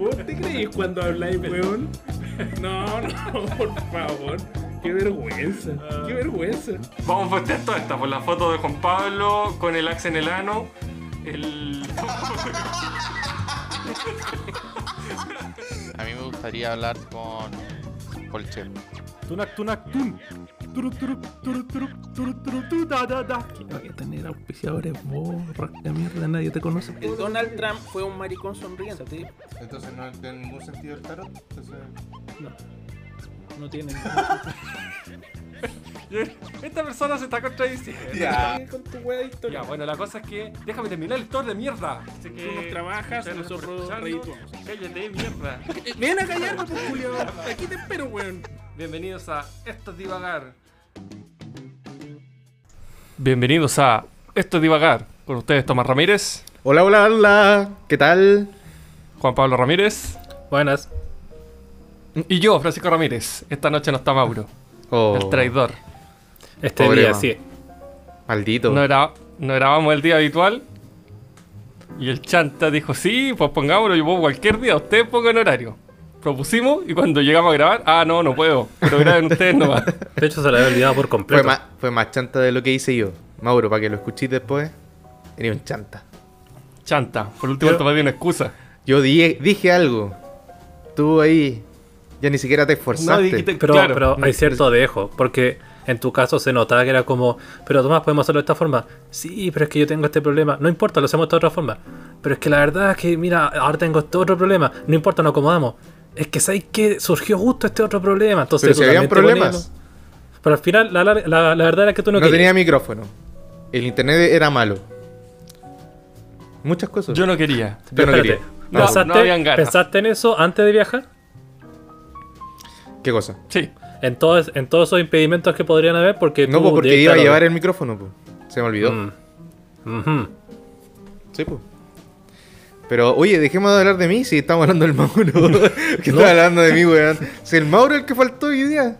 ¿Vos te creís cuando habláis, weón? No, no, por favor. Qué vergüenza, qué vergüenza. Vamos a postear toda esta por la foto de Juan Pablo con el axe en el ano. El. A mí me gustaría hablar con Colchel. Tunac, tunac, tun. Vaya a tener auspiciadores, vos, rasca mierda, nadie te conoce. El Donald Trump fue un maricón sonriente, ¿sí? Entonces no tiene ningún sentido el tarot. Entonces... No. No tiene. Esta persona se está contradiciendo. Ya. Con tu wea de Ya, bueno, la cosa es que. Déjame terminar el tour de mierda. Así que. Tú nos trabajas, nosotros redituamos. Cállate, mierda. Ven a callarme, pues, Julio. Aquí te espero, weón. Bienvenidos a Esto es Divagar. Bienvenidos a Esto es Divagar. Con ustedes, Tomás Ramírez, Hola, hola, hola. ¿Qué tal? Juan Pablo Ramírez Buenas. y yo, Francisco Ramírez. Esta noche no está Mauro, Oh, el traidor. Este Pobre día man. sí. Maldito. No, era, no grabamos el día habitual. Y el chanta dijo, sí, pues pongámoslo, yo pongo cualquier día, ustedes pongan horario. Propusimos y cuando llegamos a grabar, ah, no, no puedo, pero graben ustedes nomás. De hecho, se la había olvidado por fue, completo. más, fue más chanta de lo que hice yo. Mauro, para que lo escuchéis después. Era un chanta. Chanta, por último Yo- te pedí una excusa. Yo di- dije algo. Tú ahí. Ya ni siquiera te esforzaste. dijiste- Pero, claro. pero hay cierto dejo, porque en tu caso se notaba que era como, pero Tomás, podemos hacerlo de esta forma. Sí, pero es que yo tengo este problema. No importa, lo hacemos de otra forma. Pero es que la verdad es que, mira, ahora tengo este otro problema. No importa, nos acomodamos. Es que sabéis que surgió justo este otro problema. Entonces, Pero si habían problemas. ponías- Pero al final, la, la, la- la verdad era que tú no, No, querías. tenía micrófono. El internet era malo. Muchas cosas. Yo no quería. Yo no quería. No, ¿pensaste, no habían ganas. ¿Pensaste en eso antes de viajar? ¿Qué cosa? Sí. En todos, en todos esos impedimentos que podrían haber, porque No, tú, pues porque iba a llevar el micrófono, pues. Se me olvidó. Mm. Sí, pues. Pero, oye, dejemos de hablar de mí si estamos hablando del Mauro. que estás hablando de mí, weón. Si el Mauro es el que faltó hoy día.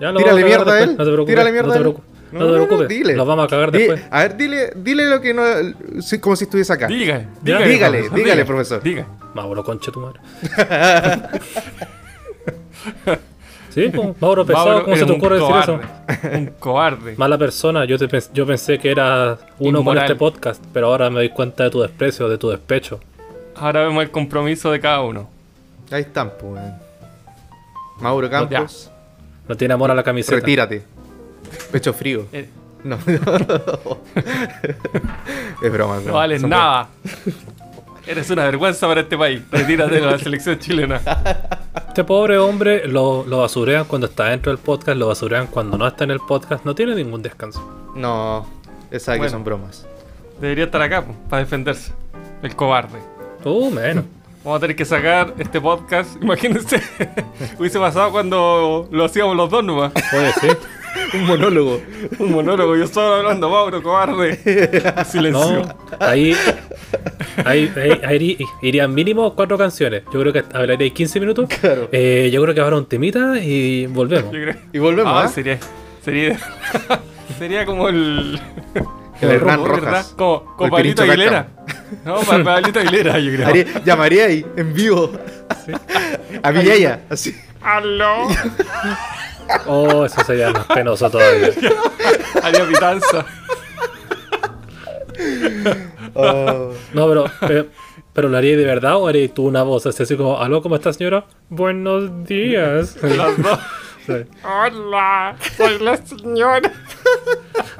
Ya lo Tírale mierda a él. No te preocupes. Tírale mierda no a te él. preocupes. No, te preocupes. dile. Los vamos a cagar después. A ver, dile, dile lo que no. como si estuviese acá. Dígale, Dígale, profesor, dígale, diga, profesor. Diga. Mauro, conche tu madre. sí, pues, Mauro pesado, Mauro, ¿cómo se te ocurre decir eso? Un cobarde. Mala persona, yo, te yo pensé que era uno Inmoral. con este podcast, pero ahora me doy cuenta de tu desprecio, de tu despecho. Ahora vemos el compromiso de cada uno. Ahí están, pues. Mauro Campos, No tiene amor a la camiseta. retírate. Pecho frío. Eh, No. es broma, es broma. no vales Son nada. Eres una vergüenza para este país. Retírate de la selección chilena. Este pobre hombre lo, lo basurean cuando está dentro del podcast, lo basurean cuando no está en el podcast, no tiene ningún descanso. No, esa sabe que Bueno. son bromas. Debería estar acá para defenderse. El cobarde. Uh, menos. Vamos a tener que sacar este podcast. Imagínense, hubiese pasado cuando lo hacíamos los dos nomás. Oye, sí. Un monólogo. Un monólogo, yo solo hablando, Mauro, cobarde. Silencio. No, ahí, ahí, ahí- ahí irían mínimo cuatro canciones. Yo creo que hablaría 15 minutos. Claro. Eh, yo creo que habrá un temita y volvemos. Yo creo- Y volvemos, Ah, ¿ah? sería, sería, sería como el. El Hernán ¿verdad? Rojas. Como, como el Pablito Aguilera. No, Pa- Pablito Aguilera, yo creo. Haría- llamaría ahí, en vivo. A Villaya, así. ¡Aló! Oh, eso sería más penoso todavía. Haría pitanza. Oh. No, pero, pero, pero ¿lo haría de verdad o harías tú una voz así, así como, aló, ¿cómo está señora? Buenos días. Las dos. Sí. Hola, soy la señora.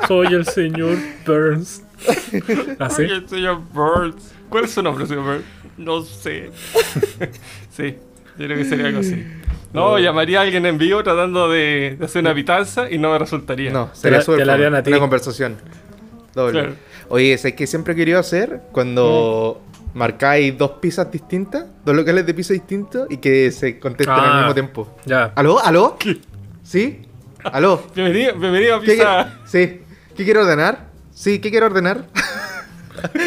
Soy el señor Burns. ¿Así? Soy el señor Burns. ¿Cuál es su nombre, señor Burns? No sé. sí, yo creo que sería algo así. No, llamaría a alguien en vivo tratando de, de hacer una pitanza y no me resultaría. No, sería súper te la fome. harían a ti. Una conversación. Doble. Claro. Oye, ¿sabes qué siempre he querido hacer? Cuando marcáis dos pizzas distintas, dos locales de pizza distintos y que se contesten Ah. al mismo tiempo. Ya. ¿Aló? ¿Aló? ¿Sí? ¿Aló? Bienvenido, bienvenido a ¿Qué, Pizza. sí. ¿Qué quiero ordenar? Sí, ¿qué quiero ordenar?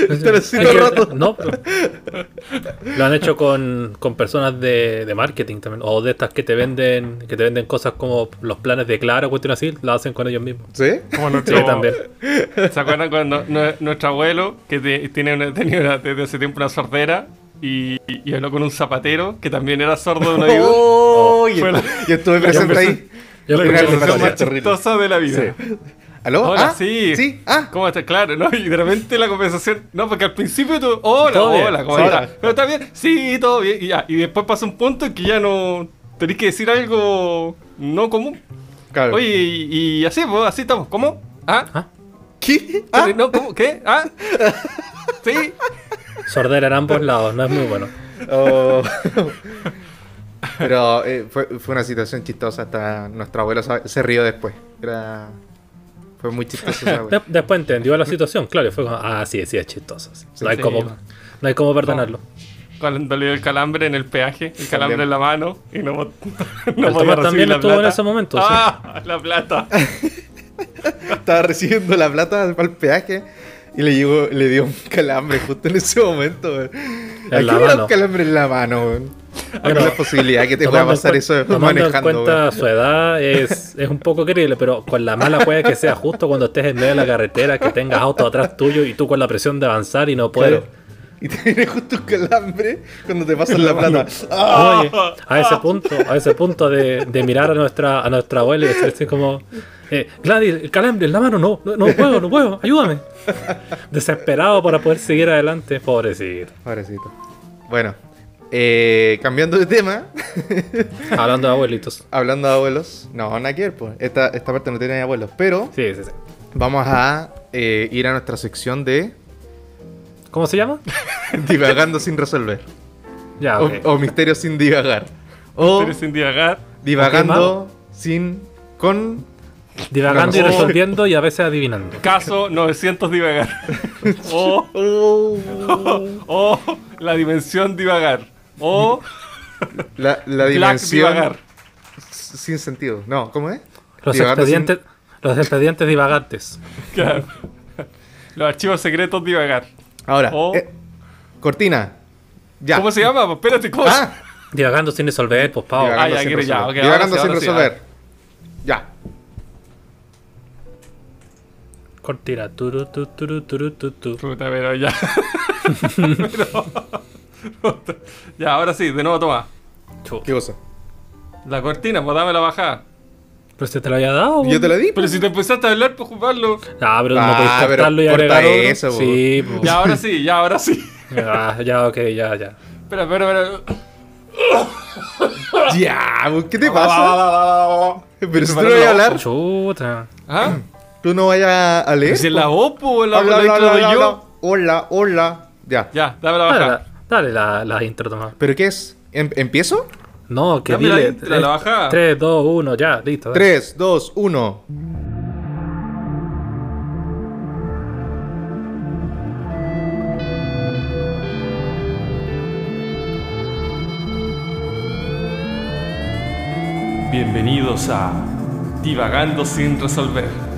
El que- rato. No, pero lo han hecho con, con personas de, de marketing también. O de estas que te venden que te venden cosas como los planes de Claro, cuestión así, lo hacen con ellos mismos. ¿Sí? Como Sí, nuestro, también. ¿Se acuerdan cuando nue- nuestro abuelo, que te- tiene una, tenía una- desde hace tiempo una sordera, y, y habló con un zapatero que también era sordo de un oído. ¡Oh! Y la- yo estuve presente ahí. Yo la más. Chistosa de la vida. ¿Aló? Hola, ¿Ah? sí. Sí, ah. ¿Cómo estás? Claro, ¿no? Y de repente la conversación. No, porque al principio tú. Hola, Todo bien, hola, ¿cómo sí. estás? ¿Pero está bien? Sí, todo bien. Y ya. Y después pasa un punto en que ya no. Tenés que decir algo no común. Claro. Oye, y, y así, pues, así estamos. ¿Cómo? ¿Ah? ¿Qué? ¿Ah? ¿No? ¿Cómo? ¿Qué? ¿Ah? ¿Sí? Sordera en ambos lados, no es muy bueno. Oh. Pero eh, fue, fue una situación chistosa. Hasta nuestro abuelo sa- se rió después. Era... Fue muy chistoso. De- después entendió la situación, claro, y fue como, ah, sí, sí, es chistoso. sí. No, hay sí, como, no. hay como perdonarlo. Cuando le dio el calambre en el peaje, el calambre También. en la mano y no, no El podía también la estuvo en ese momento, sí. ¡Ah! La plata. Estaba recibiendo la plata para el peaje y le, llegó, le dio un calambre justo en ese momento. weón. ¿A En la quién le da mano. un calambre en la mano? Hay Bueno, la posibilidad que te pueda en pasar eso tomando en manejando. cuenta weón. su edad es, es un poco creíble, pero con la mala puede que sea justo cuando estés en medio de la carretera, que tengas auto atrás tuyo y tú con la presión de avanzar y no puedes. Claro. Y te viene justo un calambre cuando te pasan la plata. ¡Ah! Oye, a ese punto, a ese punto de, de mirar a nuestra, a nuestra abuela y decirse como, eh, Gladys, el calambre en la mano, no, no, no puedo, no puedo, ayúdame. Desesperado para poder seguir adelante, pobrecito. Pobrecito. Bueno, eh, cambiando de tema, Hablando de abuelitos. hablando de abuelos. No, ver, pues. Esta, esta parte no tiene abuelos. Pero Sí, sí, sí. vamos a eh, ir a nuestra sección de ¿Cómo se llama? divagando sin resolver. Ya, O-. O, misterios sin divagar. O Pero sin divagar. divagando sin. con. Divagando y resolviendo y a veces adivinando. Caso 900 divagar. o, Oh. o la dimensión divagar. O La, la Black dimensión. divagar. Sin sentido. No, ¿cómo es? Los Divagando sin- expedientes, los expedientes divagantes. Claro. Los archivos secretos divagar. Ahora, O- eh, cortina. Ya. ¿Cómo se llama? Pues Espérate, ¿cómo Ah, Divagando sin resolver, pues pavo. divagando Ah, ya, sin quiero ya, resolver. ok, divagando sin resolver. Ya. Cortina. Turu, tu, turu, turu, tu, tu. Puta, pero ya. Pero- ya, ahora sí, de nuevo toma. ¿Qué cosa? La cortina, pues dame la bajada. Pero se te lo había dado. Yo te la di. Pero si te empezaste a hablar, pues jugarlo. Ah, pero Ah, no podéis pero cortarlo y agregar eso. Sí, pues. Ya, ahora sí, ya, ahora sí. Ya, ya, ok, ya, ya. Espera, espera, espera. Ya, pues, ¿qué te pasa? Pero si tú no vayas a hablar, Chuta. ¿Ah? tú no vayas a leer. Si es la OPO, la, yo. Hola, hola. Ya. Ya, dame la la, dale la, la intro, Tomás. ¿Pero qué es? ¿Em- ¿Empiezo? No, que Dame la dile. intro, la bajada. 3, 2, 1, ya, listo. dale. 3, 2, 1. Bienvenidos a Divagando sin resolver.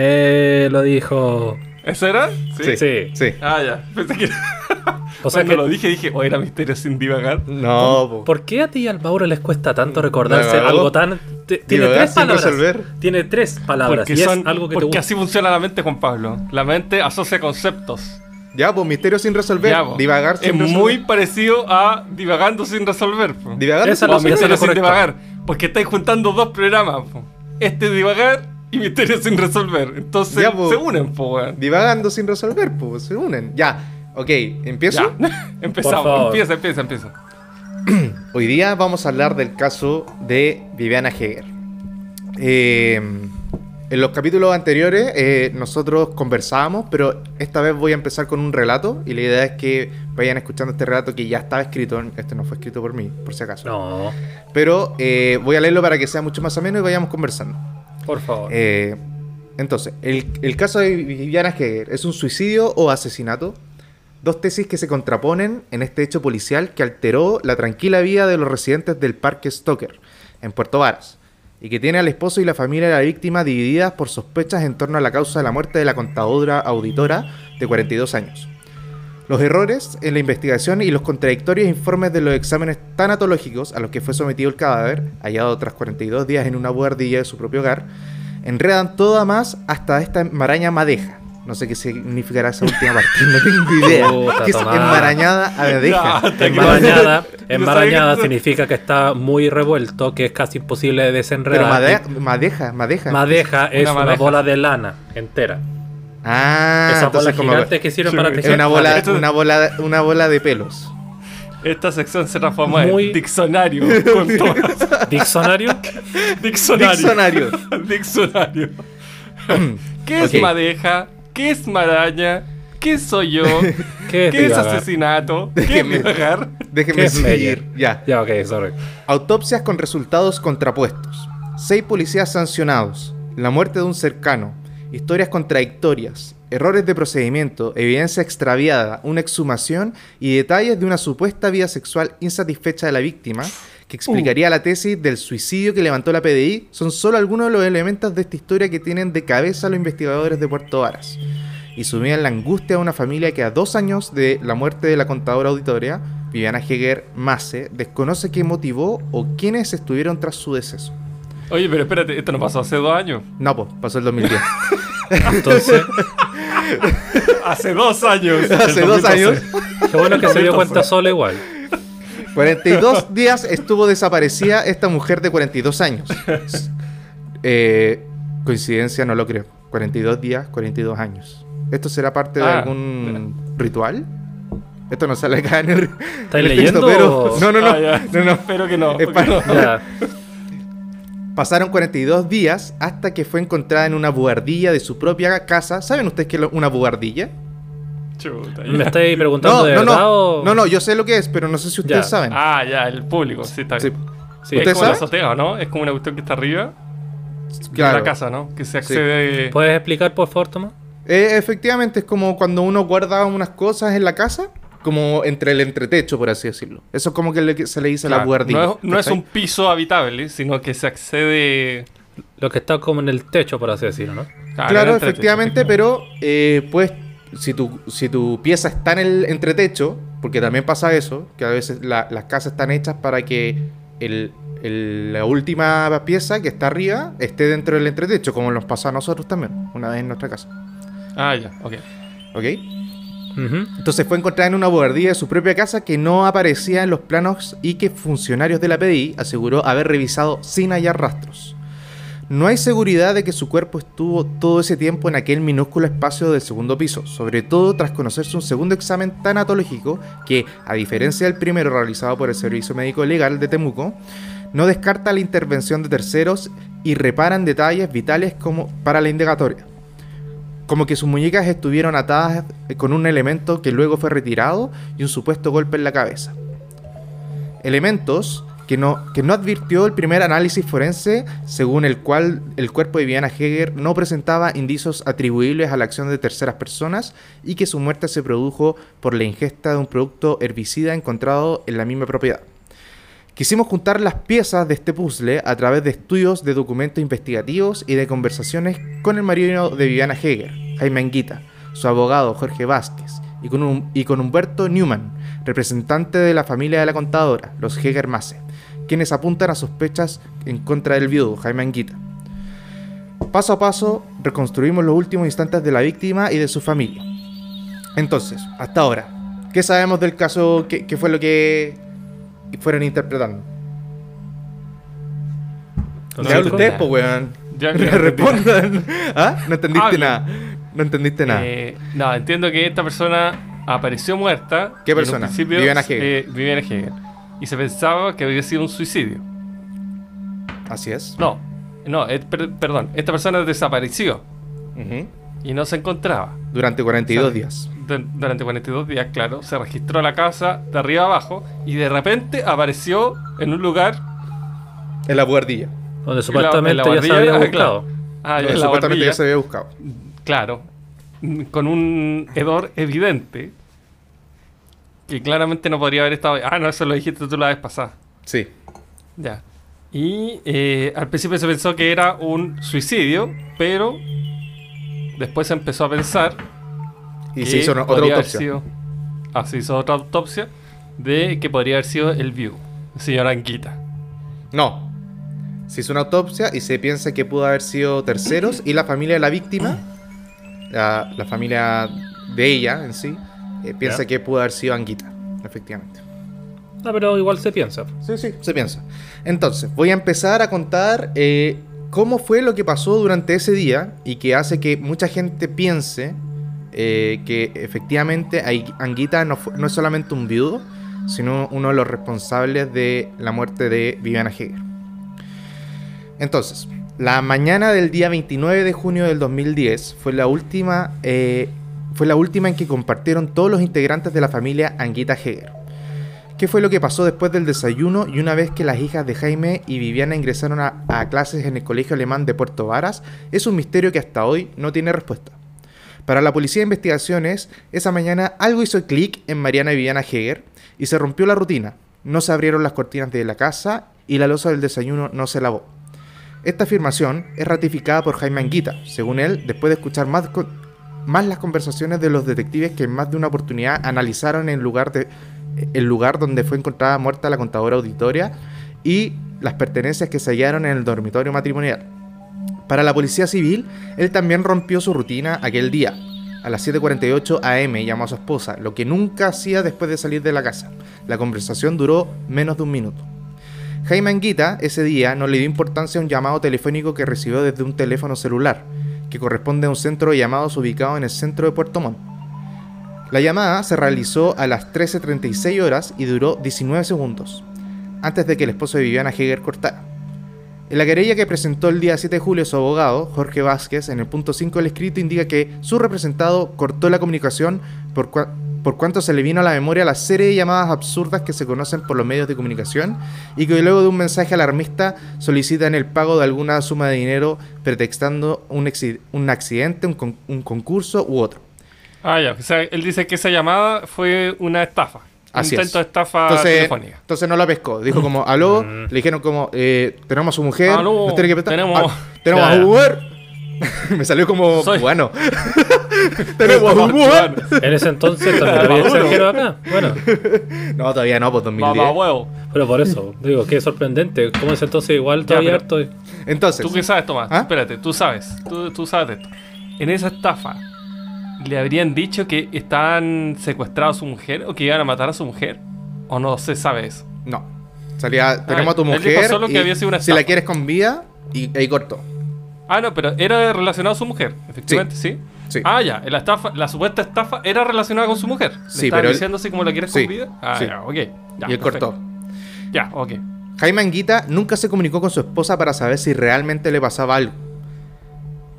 Eh, lo dijo. ¿Eso era? Sí. Sí. Sí. Ah, ya. Pensé que. O sea Cuando que. lo dije, dije, oh, era misterio sin divagar. No, po. ¿Por qué a ti y al Mauro les cuesta tanto recordarse algo tan. tiene Divagar tres sin palabras. resolver. Tiene tres palabras. Porque, y son, es algo que porque así funciona la mente, Juan Pablo. La mente asocia conceptos. Ya, pues misterio sin resolver. Ya. Divagar sin es resolver. muy parecido a divagando sin resolver. po. Divagar Esa sin es O es la sin divagar. Porque estáis juntando dos programas. po. Este divagar y misterio sin resolver. Entonces Ya, po. se unen, po, weón. Divagando sin resolver, pues se unen. Ya. Ok, ¿empiezo? Ya. Empezamos. Empieza, empieza, empieza. Hoy día vamos a hablar del caso de Viviana Heger. Eh, en los capítulos anteriores eh, nosotros conversábamos, pero esta vez voy a empezar con un relato y la idea es que vayan escuchando este relato que ya estaba escrito. Este no fue escrito por mí, por si acaso. No, Pero eh, voy a leerlo para que sea mucho más ameno y vayamos conversando. Por favor. Eh, entonces, el, el caso de Viviana Heger es un suicidio o asesinato. Dos tesis que se contraponen en este hecho policial que alteró la tranquila vida de los residentes del Parque Stoker, en Puerto Varas, y que tiene al esposo y la familia de la víctima divididas por sospechas en torno a la causa de la muerte de la contadora auditora de 42 años. Los errores en la investigación y los contradictorios informes de los exámenes tanatológicos a los que fue sometido el cadáver, hallado tras 42 días en una buhardilla de su propio hogar, enredan todo a más hasta esta maraña madeja. No sé qué significará esa última parte, no tengo idea. Puta, ¿Qué es enmarañada madeja? Que- Enmarañada, significa que está muy revuelto, que es casi imposible de Pero desenredar. madeja, madeja, madeja. Madeja es Una bola de lana entera. Ah, Esas entonces bolas como gigantes que sirven Sí, para tejer. una bola, una bola, una bola de pelos. Esta sección se transformó Muy- en diccionario con todas. Diccionario. Diccionario. Diccionario. Diccionario. ¿Qué es madeja? ¿Qué es maraña? ¿Qué soy yo? ¿Qué es ¿Qué es divagar? asesinato? ¿Qué es Déjeme- divagar? Déjeme ¿Qué es seguir. Ya. Ya, ok, sorry. Autopsias con resultados contrapuestos. Seis policías sancionados. La muerte de un cercano. Historias contradictorias. Errores de procedimiento. Evidencia extraviada. Una exhumación. Y detalles de una supuesta vida sexual insatisfecha de la víctima. Que explicaría la tesis del suicidio que levantó la PDI. Son solo algunos de los elementos de esta historia que tienen de cabeza los investigadores de Puerto Varas. Y sumían la angustia de una familia que a dos años de la muerte de la contadora auditoria, Viviana Heger Mace, desconoce qué motivó o quiénes estuvieron tras su deceso. Oye, pero espérate, esto no pasó hace dos años. No, pues, pasó el 2010. Entonces, Hace dos años. Hace dos 2012. años. qué bueno que se dio cuenta solo igual. 42 días estuvo desaparecida esta mujer de 42 años. Eh, coincidencia, no lo creo. 42 días, 42 años. ¿Esto será parte de Ah, algún ritual? Esto no sale acá en el. ¿Estáis texto, leyendo pero- No, no, no. Ah, ya. no, no. Espero que no. Es para- no. Pasaron 42 días hasta que fue encontrada en una buhardilla de su propia casa. ¿Saben ustedes qué es una buhardilla? Chuta. ¿Me estáis preguntando No, de no, verdad no. o...? No, no, yo sé lo que es, pero no sé si ustedes Ya. saben. Ah, ya, el público, sí, está bien. Sí. Es ¿Usted como la sabe? azotea, ¿no? Es como una cuestión que está arriba de Claro. la casa, ¿no? Que se accede. ¿Puedes explicar, por favor, Tomás? Eh, efectivamente, es como cuando uno guarda unas cosas en la casa, como entre el entretecho, por así decirlo. Eso es como que le- se le dice a la buhardilla. no, es, no es ¿cachai? un piso habitable, sino que se accede. Lo que está como en el techo, por así decirlo, ¿no? Claro, efectivamente, pero eh, pues si tu, si tu pieza está en el entretecho, porque también pasa eso, que a veces la- las casas están hechas para que el- el- la última pieza que está arriba esté dentro del entretecho, como nos pasa a nosotros también, una vez en nuestra casa. Ah, ya, ok. ¿Ok? Ujú. Entonces fue encontrada en una buhardilla de su propia casa que no aparecía en los planos y que funcionarios de la PDI aseguró haber revisado sin hallar rastros. No hay seguridad de que su cuerpo estuvo todo ese tiempo en aquel minúsculo espacio del segundo piso, sobre todo tras conocerse un segundo examen tanatológico que, a diferencia del primero realizado por el Servicio Médico Legal de Temuco, no descarta la intervención de terceros y reparan detalles vitales como para la indagatoria como que sus muñecas estuvieron atadas eh, con un elemento que luego fue retirado y un supuesto golpe en la cabeza. Elementos que no, que no advirtió el primer análisis forense, según el cual el cuerpo de Viviana Heger no presentaba indicios atribuibles a la acción de terceras personas y que su muerte se produjo por la ingesta de un producto herbicida encontrado en la misma propiedad. Quisimos juntar las piezas de este puzzle a través de estudios de documentos investigativos y de conversaciones con el marido de Viviana Heger, Jaime Anguita, su abogado Jorge Vázquez y con, Humberto Newman, representante de la familia de la contadora, los Heger Mace, quienes apuntan a sospechas en contra del viudo Jaime Anguita. Paso a paso, reconstruimos los últimos instantes de la víctima y de su familia. Entonces, hasta ahora, ¿qué sabemos del caso? ¿Qué, qué fue lo que fueron interpretando? Con Ya cinco. usted, po, weón. Ya, entendí. respondan. ¿Ah? No entendiste nada. No entendiste nada. Eh, no, entiendo que esta persona apareció muerta. ¿Qué y en persona? principio, Viviana Heger. eh, Viviana Heger. Y se pensaba que había sido un suicidio. Así es. No, no, eh, per- perdón. Esta persona desapareció y no se encontraba. Durante 42 O sea, días. Du- Durante 42 días, claro, se registró la casa de arriba abajo y de repente apareció en un lugar. En la buhardilla. Donde en supuestamente la Ah, ya se había ah, buscado. claro. Ah, donde en la supuestamente ya se había buscado. Claro, con un hedor evidente que claramente no podría haber estado. Ah, no, eso lo dijiste tú la vez pasada. Sí. Ya. Y eh, al principio se pensó que era un suicidio, pero después se empezó a pensar Y se hizo una- otra autopsia. sido- ah, se hizo otra autopsia de que podría haber sido el View, señora Anguita. No. Se hizo una autopsia y se piensa que pudo haber sido terceros y la familia de la víctima, la, la familia de ella en sí, eh, piensa que pudo haber sido Anguita, efectivamente. Ah, pero igual se piensa. Sí, sí, se piensa. Entonces, voy a empezar a contar eh, cómo fue lo que pasó durante ese día y que hace que mucha gente piense eh, que efectivamente Anguita no, es solamente un viudo, sino uno de los responsables de la muerte de Viviana Heger. Entonces, la mañana del día 29 de junio del 2010 fue la última, eh, fue la última en que compartieron todos los integrantes de la familia Anguita Heger. ¿Qué fue lo que pasó después del desayuno y una vez que las hijas de Jaime y Viviana ingresaron a clases en el Colegio Alemán de Puerto Varas? Es un misterio que hasta hoy no tiene respuesta. Para la Policía de Investigaciones, esa mañana algo hizo clic en Mariana y Viviana Heger y se rompió la rutina. No se abrieron las cortinas de la casa y la losa del desayuno no se lavó. Esta afirmación es ratificada por Jaime Anguita, según él, después de escuchar más, las conversaciones de los detectives que en más de una oportunidad analizaron el lugar, el lugar donde fue encontrada muerta la contadora auditoria y las pertenencias que se hallaron en el dormitorio matrimonial. Para la policía civil, él también rompió su rutina aquel día. A las 7.48 am llamó a su esposa, lo que nunca hacía después de salir de la casa. La conversación duró menos de un minuto. Jaime Anguita ese día no le dio importancia a un llamado telefónico que recibió desde un teléfono celular, que corresponde a un centro de llamados ubicado en el centro de Puerto Montt. La llamada se realizó a las 13.36 horas y duró 19 segundos, antes de que el esposo de Viviana Heger cortara. En la querella que presentó el día 7 de julio su abogado, Jorge Vázquez, en el punto 5 del escrito indica que su representado cortó la comunicación por, cua- por cuanto se le vino a la memoria la serie de llamadas absurdas que se conocen por los medios de comunicación y que luego de un mensaje alarmista solicitan el pago de alguna suma de dinero pretextando un, accidente, un, con- un concurso u otro. Ah, ya. Él dice que esa llamada fue una estafa. Así intento de estafa Entonces, telefónica. entonces no la pescó. Dijo como, aló, le dijeron como, eh, tenemos a su mujer, Aló, nos tiene que prestar. tenemos- Ah, tenemos a mujer. Me salió como, Soy- bueno. tenemos a mujer. En ese entonces también había acá. Bueno, No, todavía no, pues 2010. Mamá huevo. pero por eso, digo, qué sorprendente. ¿Cómo es entonces igual todavía pero- harto? Entonces, ¿Tú qué sabes, Tomás? ¿Ah? Espérate, tú sabes. Tú, tú sabes de esto. En esa estafa, ¿le habrían dicho que estaban secuestrados a su mujer o que iban a matar a su mujer? ¿O no se sabe eso? no. Salía, tenemos a tu mujer. solo que y había sido una si la quieres con vida, y ahí cortó. Ah, no, pero era relacionado a su mujer, efectivamente, ¿sí? Sí. Ah, ya. La, estafa, la supuesta estafa era relacionada con su mujer. ¿Le Sí, pero diciendo así como la quieres Sí, con vida? Ah, sí. ya, ok. Ya, y él perfecto. cortó. Ya, ok. Jaime Anguita nunca se comunicó con su esposa para saber si realmente le pasaba algo.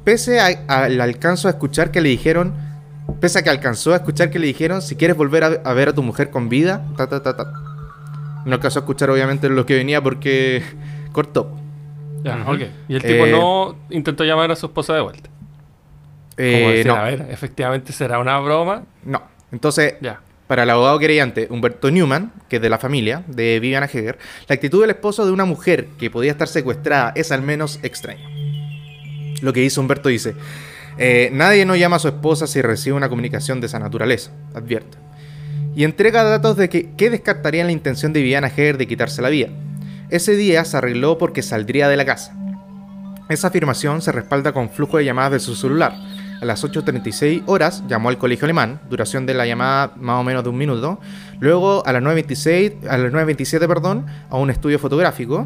Pese al alcanzo a escuchar que le dijeron, pese a que alcanzó a escuchar que le dijeron, si quieres volver a, a ver a tu mujer con vida, ta ta ta ta. No alcanzó a escuchar obviamente lo que venía porque cortó. Ya, Ujú. ok. Y el tipo Eh, no intentó llamar a su esposa de vuelta. Como Eh, decir, no, a ver, efectivamente será una broma. no. Entonces, Ya. Para el abogado querellante Humberto Newman, que es de la familia de Viviana Heger, la actitud del esposo de una mujer que podía estar secuestrada es al menos extraña. Lo que hizo Humberto dice, eh, nadie no llama a su esposa si recibe una comunicación de esa naturaleza, advierte. Y entrega datos de que, que descartarían la intención de Viviana Heger de quitarse la vida. Ese día se arregló porque saldría de la casa. Esa afirmación se respalda con flujo de llamadas de su celular. A las 8.36 horas llamó al colegio alemán, duración de la llamada más o menos de un minuto. Luego a las 9.26, a las 9.27, perdón, a un estudio fotográfico.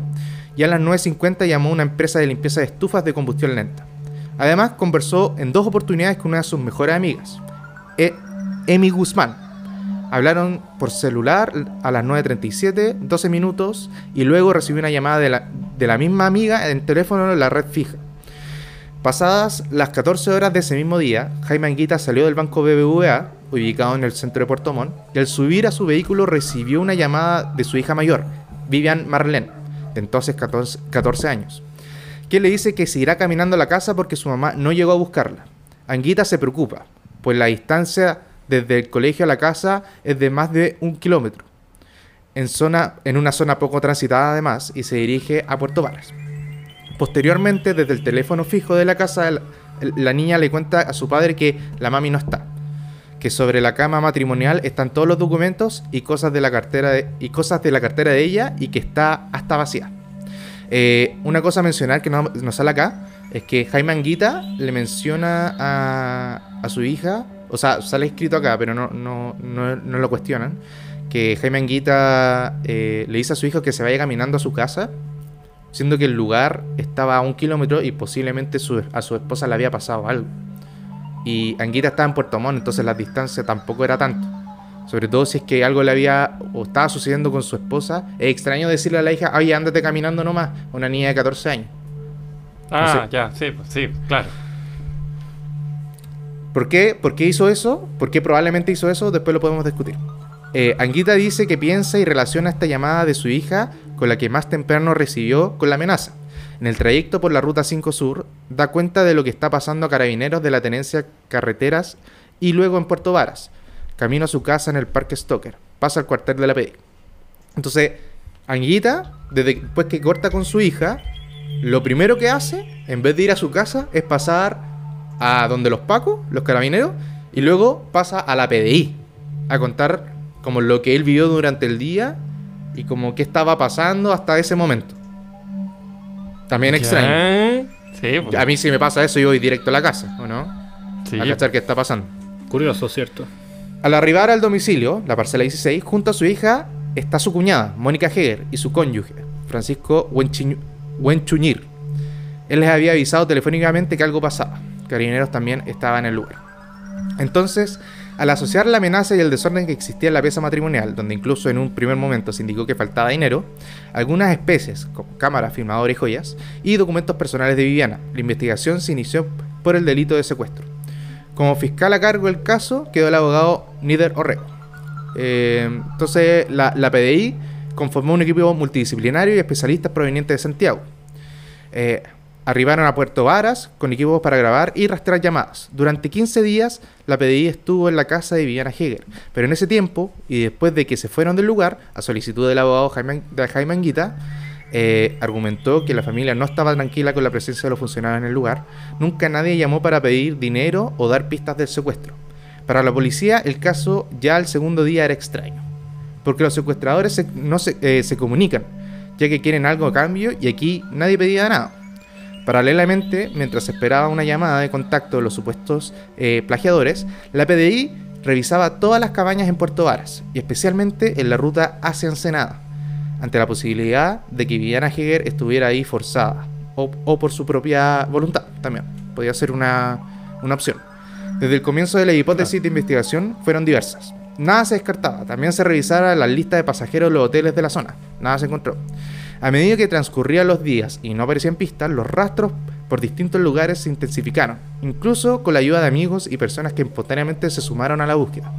Y a las 9.50 llamó a una empresa de limpieza de estufas de combustión lenta. Además, conversó en dos oportunidades con una de sus mejores amigas, E- Emi Guzmán. Hablaron por celular a las 9.37, 12 minutos, y luego recibió una llamada de la, de misma amiga en teléfono en la red fija. Pasadas las 14 horas de ese mismo día, Jaime Anguita salió del banco BBVA, ubicado en el centro de Puerto Montt, y al subir a su vehículo recibió una llamada de su hija mayor, Vivian Marlene, de entonces 14, 14 años, que le dice que se irá caminando a la casa porque su mamá no llegó a buscarla. Anguita se preocupa, pues la distancia desde el colegio a la casa es de más de un kilómetro, en, zona, en una zona poco transitada además, y se dirige a Puerto Varas. Posteriormente, desde el teléfono fijo de la casa, la, niña le cuenta a su padre que la mami no está, que sobre la cama matrimonial están todos los documentos y cosas de la cartera y cosas de la cartera de ella y que está hasta vacía. Eh, una cosa a mencionar que no, no sale acá es que Jaime Anguita le menciona a, a su hija, o sea, sale escrito acá, pero no, no, no, no lo cuestionan, que Jaime Anguita eh, le dice a su hijo que se vaya caminando a su casa, siendo que el lugar estaba a un kilómetro y posiblemente a su esposa le había pasado algo. Y Anguita estaba en Puerto Montt, entonces la distancia tampoco era tanto. Sobre todo si es que algo le había o estaba sucediendo con su esposa. Es extraño decirle a la hija, oye, ándate caminando nomás. Una niña de 14 años. Ah, sé. ya, sí, pues, sí, claro. ¿Por qué? ¿Por qué hizo eso? ¿Por qué probablemente hizo eso? Después lo podemos discutir. Eh, Anguita dice que piensa y relaciona esta llamada de su hija con la que más temprano recibió con la amenaza. En el trayecto por la Ruta 5 Sur, da cuenta de lo que está pasando a carabineros de la tenencia carreteras y luego en Puerto Varas. Camino a su casa en el Parque Stoker. Pasa al cuartel de la PDI. Entonces, Anguita, desde después que corta con su hija, lo primero que hace, en vez de ir a su casa, es pasar a donde los pacos, los carabineros, y luego pasa a la PDI a contar como lo que él vivió durante el día y como qué estaba pasando hasta ese momento. También extraño. Ya. Sí, pues, A mí si me pasa eso yo voy directo a la casa, ¿o no? sí. A cachar qué está pasando. Curioso, ¿cierto? Al arribar al domicilio, la parcela 16, junto a su hija está su cuñada, Mónica Heger, y su cónyuge, Francisco Huenchuñir. Él les había avisado telefónicamente que algo pasaba. Carabineros también estaba en el lugar. Entonces, al asociar la amenaza y el desorden que existía en la pieza matrimonial, donde incluso en un primer momento se indicó que faltaba dinero, algunas especies, como cámaras, filmadores y joyas, y documentos personales de Viviana, la investigación se inició por el delito de secuestro. Como fiscal a cargo del caso quedó el abogado Nider Orrego. Eh, entonces la, la PDI conformó un equipo multidisciplinario y especialistas provenientes de Santiago. Eh, arribaron a Puerto Varas con equipos para grabar y rastrear llamadas. Durante 15 días la PDI estuvo en la casa de Viviana Heger, pero en ese tiempo y después de que se fueron del lugar, a solicitud del abogado Jaime, de Jaime Anguita, eh, argumentó que la familia no estaba tranquila con la presencia de los funcionarios en el lugar. Nunca nadie llamó para pedir dinero o dar pistas del secuestro. Para la policía, el caso ya al segundo día era extraño, porque los secuestradores se- no se, eh, se comunican, ya que quieren algo a cambio y aquí nadie pedía nada. Paralelamente, mientras esperaba una llamada de contacto de los supuestos eh, plagiadores, la PDI revisaba todas las cabañas en Puerto Varas, y especialmente en la ruta hacia Ensenada, ante la posibilidad de que Viviana Heger estuviera ahí forzada, o, por su propia voluntad también. Podría ser una, una opción. Desde el comienzo de la hipótesis de investigación fueron diversas. Nada se descartaba. También se revisara la lista de pasajeros de los hoteles de la zona. Nada se encontró. A medida que transcurrían los días y no aparecían pistas, los rastros por distintos lugares se intensificaron, incluso con la ayuda de amigos y personas que espontáneamente se sumaron a la búsqueda.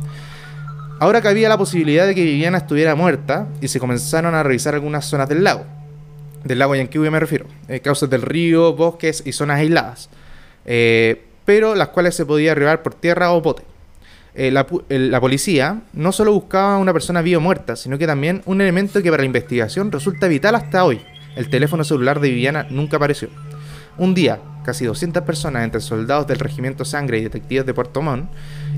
Ahora cabía la posibilidad de que Viviana estuviera muerta y se comenzaron a revisar algunas zonas del lago. Del lago Yanquihue me refiero. Eh, causas del río, bosques y zonas aisladas. Eh, pero las cuales se podía arribar por tierra o bote. Eh, la, la policía no solo buscaba una persona viva o muerta, sino que también un elemento que para la investigación resulta vital hasta hoy. El teléfono celular de Viviana nunca apareció. Un día, casi 200 personas entre soldados del Regimiento Sangre y detectives de Puerto Montt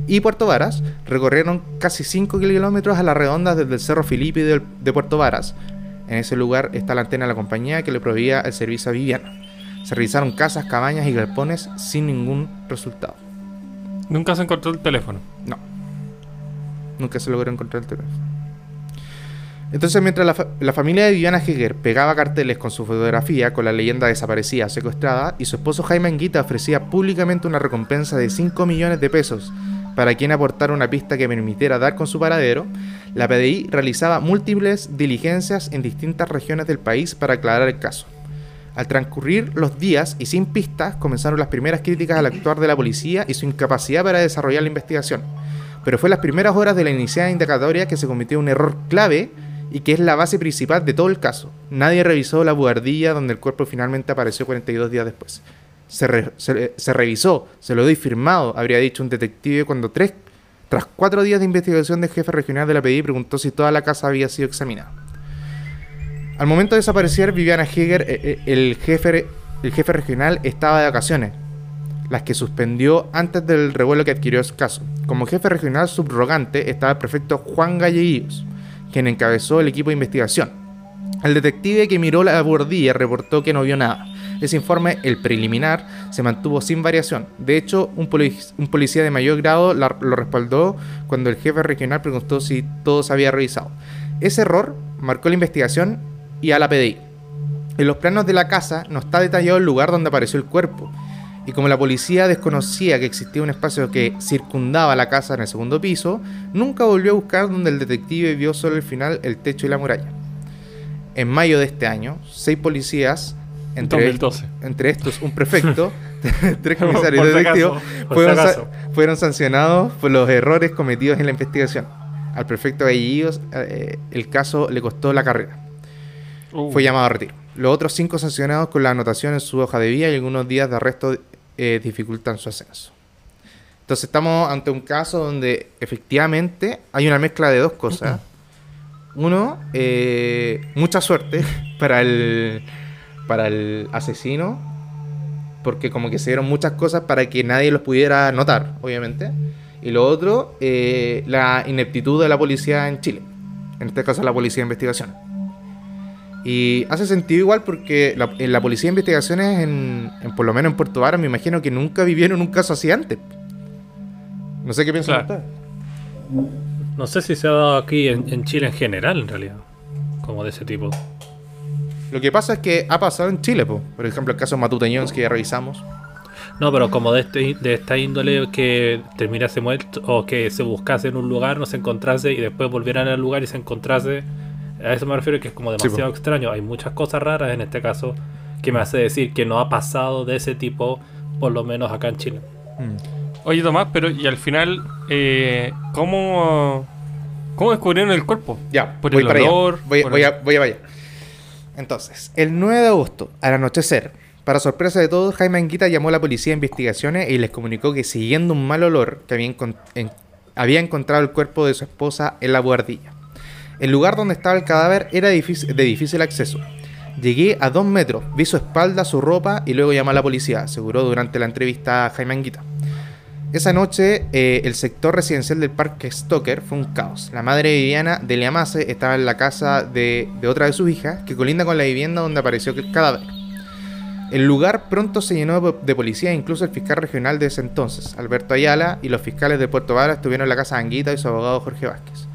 y Puerto Varas recorrieron casi 5 kilómetros a la redonda desde el Cerro Filipe de Puerto Varas. En ese lugar está la antena de la compañía que le proveía el servicio a Viviana. Se revisaron casas, cabañas y galpones sin ningún resultado. Nunca se encontró el teléfono. No. Nunca se logró encontrar el teléfono. Entonces, mientras la, fa- la familia de Viviana Heger pegaba carteles con su fotografía con la leyenda desaparecida secuestrada, y su esposo Jaime Anguita ofrecía públicamente una recompensa de 5 millones de pesos para quien aportara una pista que permitiera dar con su paradero, la PDI realizaba múltiples diligencias en distintas regiones del país para aclarar el caso. Al transcurrir los días y sin pistas, comenzaron las primeras críticas al actuar de la policía y su incapacidad para desarrollar la investigación. Pero fue en las primeras horas de la iniciada indagatoria que se cometió un error clave y que es la base principal de todo el caso. Nadie revisó la buhardilla donde el cuerpo finalmente apareció 42 días después. Se, se- se revisó, se lo doy firmado, habría dicho un detective cuando tres, tras cuatro días de investigación del jefe regional de la PDI preguntó si toda la casa había sido examinada. Al momento de desaparecer Viviana Heger, eh, eh, el jefe, el jefe regional estaba de vacaciones, las que suspendió antes del revuelo que adquirió su caso. Como jefe regional subrogante estaba el prefecto Juan Galleguillos, quien encabezó el equipo de investigación. El detective que miró la bordilla reportó que no vio nada. Ese informe, el preliminar, se mantuvo sin variación. De hecho, un, poli- un policía de mayor grado lo respaldó cuando el jefe regional preguntó si todo se había revisado. Ese error marcó la investigación y a la PDI. En los planos de la casa no está detallado el lugar donde apareció el cuerpo. Y como la policía desconocía que existía un espacio que circundaba la casa en el segundo piso, nunca volvió a buscar donde el detective vio solo el final, el techo y la muralla. En mayo de este año, seis policías, entre, 2012. entre estos un prefecto, tres comisarios si detectivos, fueron, sa- fueron sancionados por los errores cometidos en la investigación. Al prefecto Gallegos eh, el caso le costó la carrera Uh, fue llamado a retiro. Los otros cinco sancionados con la anotación en su hoja de vida y algunos días de arresto eh, dificultan su ascenso. Entonces estamos ante un caso donde efectivamente hay una mezcla de dos cosas. Uno, eh, mucha suerte para el, para el asesino, porque como que se dieron muchas cosas para que nadie los pudiera notar, obviamente. Y lo otro, eh, la ineptitud de la policía en Chile. En este caso la policía de investigación. Y hace sentido igual porque la, en la policía de investigaciones, en, en- por lo menos en Puerto Vara, me imagino que nunca vivieron un caso así antes. No sé qué piensan Claro. No sé si se ha dado aquí en, en Chile en general, en realidad. Como de ese tipo. Lo que pasa es que ha pasado en Chile, po. por ejemplo, el caso Matuteñons que ya revisamos. No, pero como de, este, de esta índole que terminase muerto o que se buscase en un lugar, no se encontrase y después volvieran al lugar y se encontrase. A eso me refiero que es como Sí, demasiado extraño. Hay muchas cosas raras en este caso que me hace decir que no ha pasado de ese tipo, por lo menos acá en Chile. Oye, Tomás, pero y al final, eh, ¿cómo, ¿cómo descubrieron el cuerpo? Ya, Por voy el para olor, allá. Voy, por voy el- a, voy a allá. Entonces, el 9 de agosto, al anochecer, para sorpresa de todos, Jaime Anguita llamó a la policía de investigaciones y les comunicó que siguiendo un mal olor, que había, en- había encontrado el cuerpo de su esposa en la buhardilla. El lugar donde estaba el cadáver era de difícil acceso. Llegué a dos metros, vi su espalda, su ropa y luego llamé a la policía, aseguró durante la entrevista a Jaime Anguita. Esa noche, eh, el sector residencial del Parque Stoker fue un caos. La madre de Viviana, Delia Mace, estaba en la casa de, de otra de sus hijas, que colinda con la vivienda donde apareció el cadáver. El lugar pronto se llenó de de policía, incluso el fiscal regional de ese entonces, Alberto Ayala, y los fiscales de Puerto Vara estuvieron en la casa de Anguita y su abogado Jorge Vázquez.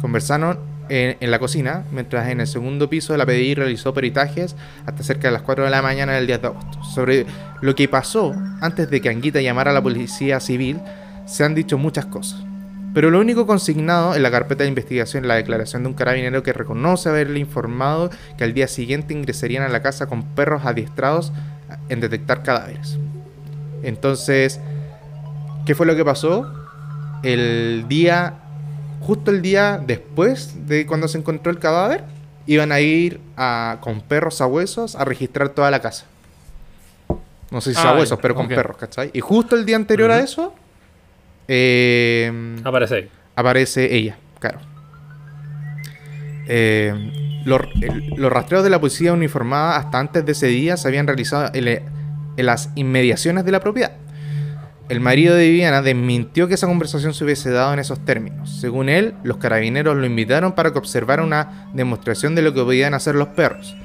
Conversaron en, la cocina, mientras en el segundo piso la PDI realizó peritajes hasta cerca de las 4 de la mañana del 10 de agosto. Sobre lo que pasó antes de que Anguita llamara a la policía civil, se han dicho muchas cosas. Pero lo único consignado en la carpeta de investigación es la declaración de un carabinero que reconoce haberle informado que al día siguiente ingresarían a la casa con perros adiestrados en detectar cadáveres. Entonces, ¿qué fue lo que pasó? El día, justo el día después de cuando se encontró el cadáver, iban a ir a- con perros a huesos a registrar toda la casa. No sé si Ah, a huesos, ya, pero con perros, ¿cachai? Y justo el día anterior a eso, eh, Aparece ahí. aparece ella, claro. Eh, los, el- los rastreos de la policía uniformada hasta antes de ese día se habían realizado en, le- en las inmediaciones de la propiedad. El marido de Viviana desmintió que esa conversación se hubiese dado en esos términos. Según él, los carabineros lo invitaron para que observara una demostración de lo que podían hacer los perros.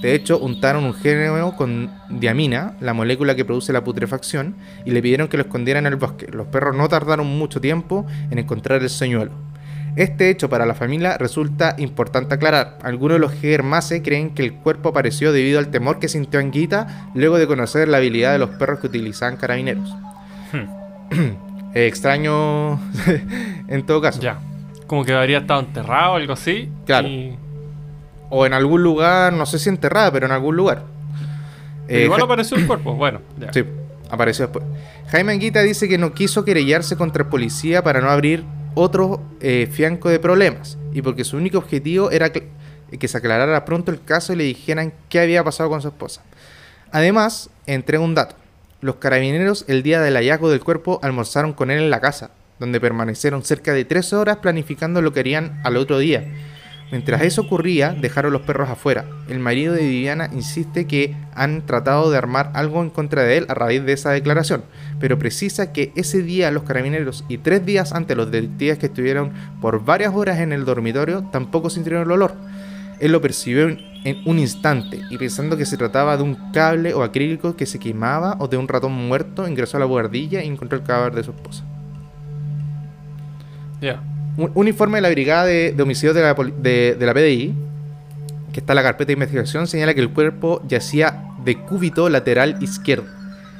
De hecho, untaron un género con diamina, la molécula que produce la putrefacción, y le pidieron que lo escondiera en el bosque. Los perros no tardaron mucho tiempo en encontrar el señuelo. Este hecho para la familia resulta importante aclarar. Algunos de los Germase creen que el cuerpo apareció debido al temor que sintió Anguita luego de conocer la habilidad de los perros que utilizaban carabineros. Eh, extraño en todo caso. Ya. Como que habría estado enterrado o algo así. Claro. y- O en algún lugar, no sé si enterrada, pero en algún lugar. Eh, igual Ja- apareció el cuerpo. Bueno, ya. Sí, apareció después. Jaime Anguita dice que no quiso querellarse contra el policía para no abrir otro eh, fianco de problemas y porque su único objetivo era que, que se aclarara pronto el caso y le dijeran qué había pasado con su esposa. Además, entrega un dato. Los carabineros el día del hallazgo del cuerpo almorzaron con él en la casa, donde permanecieron cerca de tres horas planificando lo que harían al otro día. Mientras eso ocurría, dejaron los perros afuera. El marido de Viviana insiste que han tratado de armar algo en contra de él a raíz de esa declaración, pero precisa que ese día los carabineros y tres días antes los detectives que estuvieron por varias horas en el dormitorio tampoco sintieron el olor. Él lo percibió en, un instante y pensando que se trataba de un cable o acrílico que se quemaba o de un ratón muerto, ingresó a la buhardilla y encontró el cadáver de su esposa. Ya. Un, un informe de la Brigada de, de Homicidios de la, poli- de- de la PDI, que está en la carpeta de investigación, señala que el cuerpo yacía de cúbito lateral izquierdo.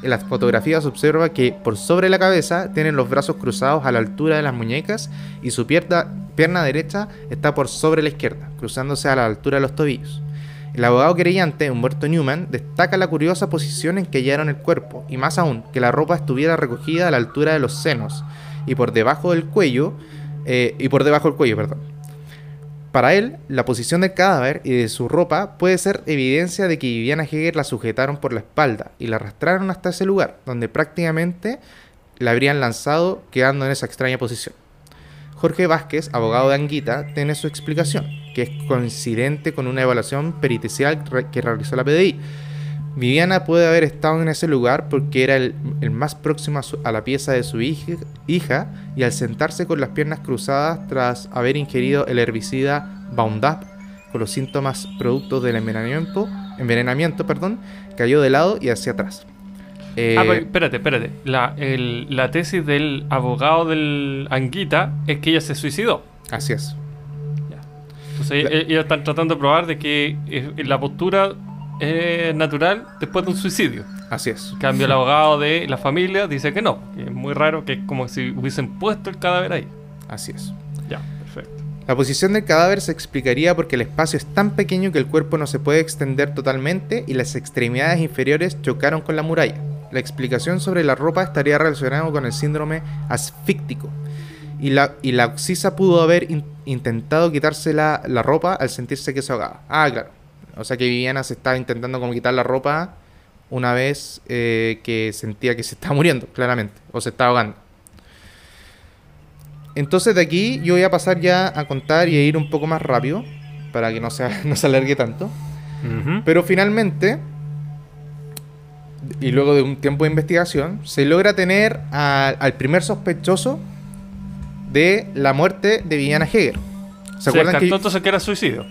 En las fotografías se observa que por sobre la cabeza tienen los brazos cruzados a la altura de las muñecas y su pierna, pierna derecha está por sobre la izquierda, cruzándose a la altura de los tobillos. El abogado querellante, Humberto Newman, destaca la curiosa posición en que hallaron el cuerpo, y más aún, que la ropa estuviera recogida a la altura de los senos y por debajo del cuello, eh, y por debajo del cuello, perdón. Para él, la posición del cadáver y de su ropa puede ser evidencia de que Viviana Heger la sujetaron por la espalda y la arrastraron hasta ese lugar, donde prácticamente la habrían lanzado quedando en esa extraña posición. Jorge Vázquez, abogado de Anguita, tiene su explicación, que es coincidente con una evaluación pericial que realizó la PDI. Viviana puede haber estado en ese lugar porque era el, el más próximo a, su- a la pieza de su hija, hija y al sentarse con las piernas cruzadas tras haber ingerido el herbicida Boundup con los síntomas productos del envenenamiento, envenenamiento perdón, cayó de lado y hacia atrás. Eh, Ah, pero espérate, espérate. La, el- la tesis del abogado del Anguita es que ella se suicidó. Así es. Entonces La- e- ellos están tratando de probar de que eh, la postura es natural después de un suicidio. Así es. En cambio, el abogado de la familia dice que no. Que es muy raro, que es como si hubiesen puesto el cadáver ahí. Así es. Ya, perfecto. La posición del cadáver se explicaría porque el espacio es tan pequeño que el cuerpo no se puede extender totalmente y las extremidades inferiores chocaron con la muralla. La explicación sobre la ropa estaría relacionada con el síndrome asfíctico. Y la, y la oxisa pudo haber intentado quitarse la, la ropa al sentirse que se ahogaba. Ah, claro. O sea que Viviana se estaba intentando como quitar la ropa una vez eh, que sentía que se estaba muriendo, claramente. O se estaba ahogando. Entonces de aquí yo voy a pasar ya a contar y a ir un poco más rápido para que no se, no se alargue tanto. Pero finalmente, y luego de un tiempo de investigación, se logra tener a- al primer sospechoso de la muerte de Viviana Heger. ¿Se, descartó que entonces que era suicidio.